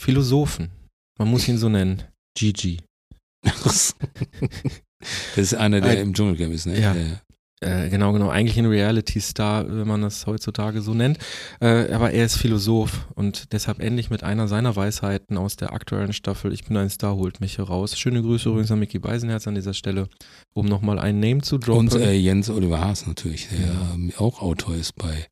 Philosophen, man muss ihn so nennen, Gigi. <laughs> das ist einer, der Ein- im Dschungelcamp ist, ne? Ja. Äh, genau, genau, eigentlich ein Reality-Star, wenn man das heutzutage so nennt. Äh, aber er ist Philosoph und deshalb endlich mit einer seiner Weisheiten aus der aktuellen Staffel Ich bin ein Star holt mich hier raus. Schöne Grüße übrigens an Mickey Beisenherz an dieser Stelle, um nochmal einen Name zu droppen. Und äh, Jens Oliver Haas natürlich, der Ja. ähm, auch Autor ist bei.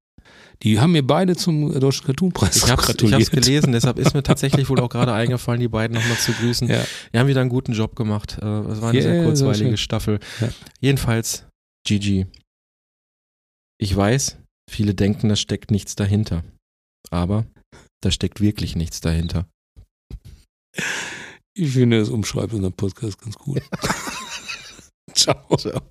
Die haben mir beide zum Deutschen Cartoonpreis ich habe ich gratuliert. hab's gelesen, deshalb ist mir tatsächlich wohl <laughs> auch gerade eingefallen, die beiden nochmal zu grüßen. Ja. Die haben wieder einen guten Job gemacht. Äh, Es war eine Ja, sehr kurzweilige schön. Staffel. Ja. Jedenfalls, Gigi. Ich weiß, viele denken, da steckt nichts dahinter. Aber da steckt wirklich nichts dahinter. Ich finde, das umschreibt unseren Podcast ganz gut. <laughs> Ciao. Ciao.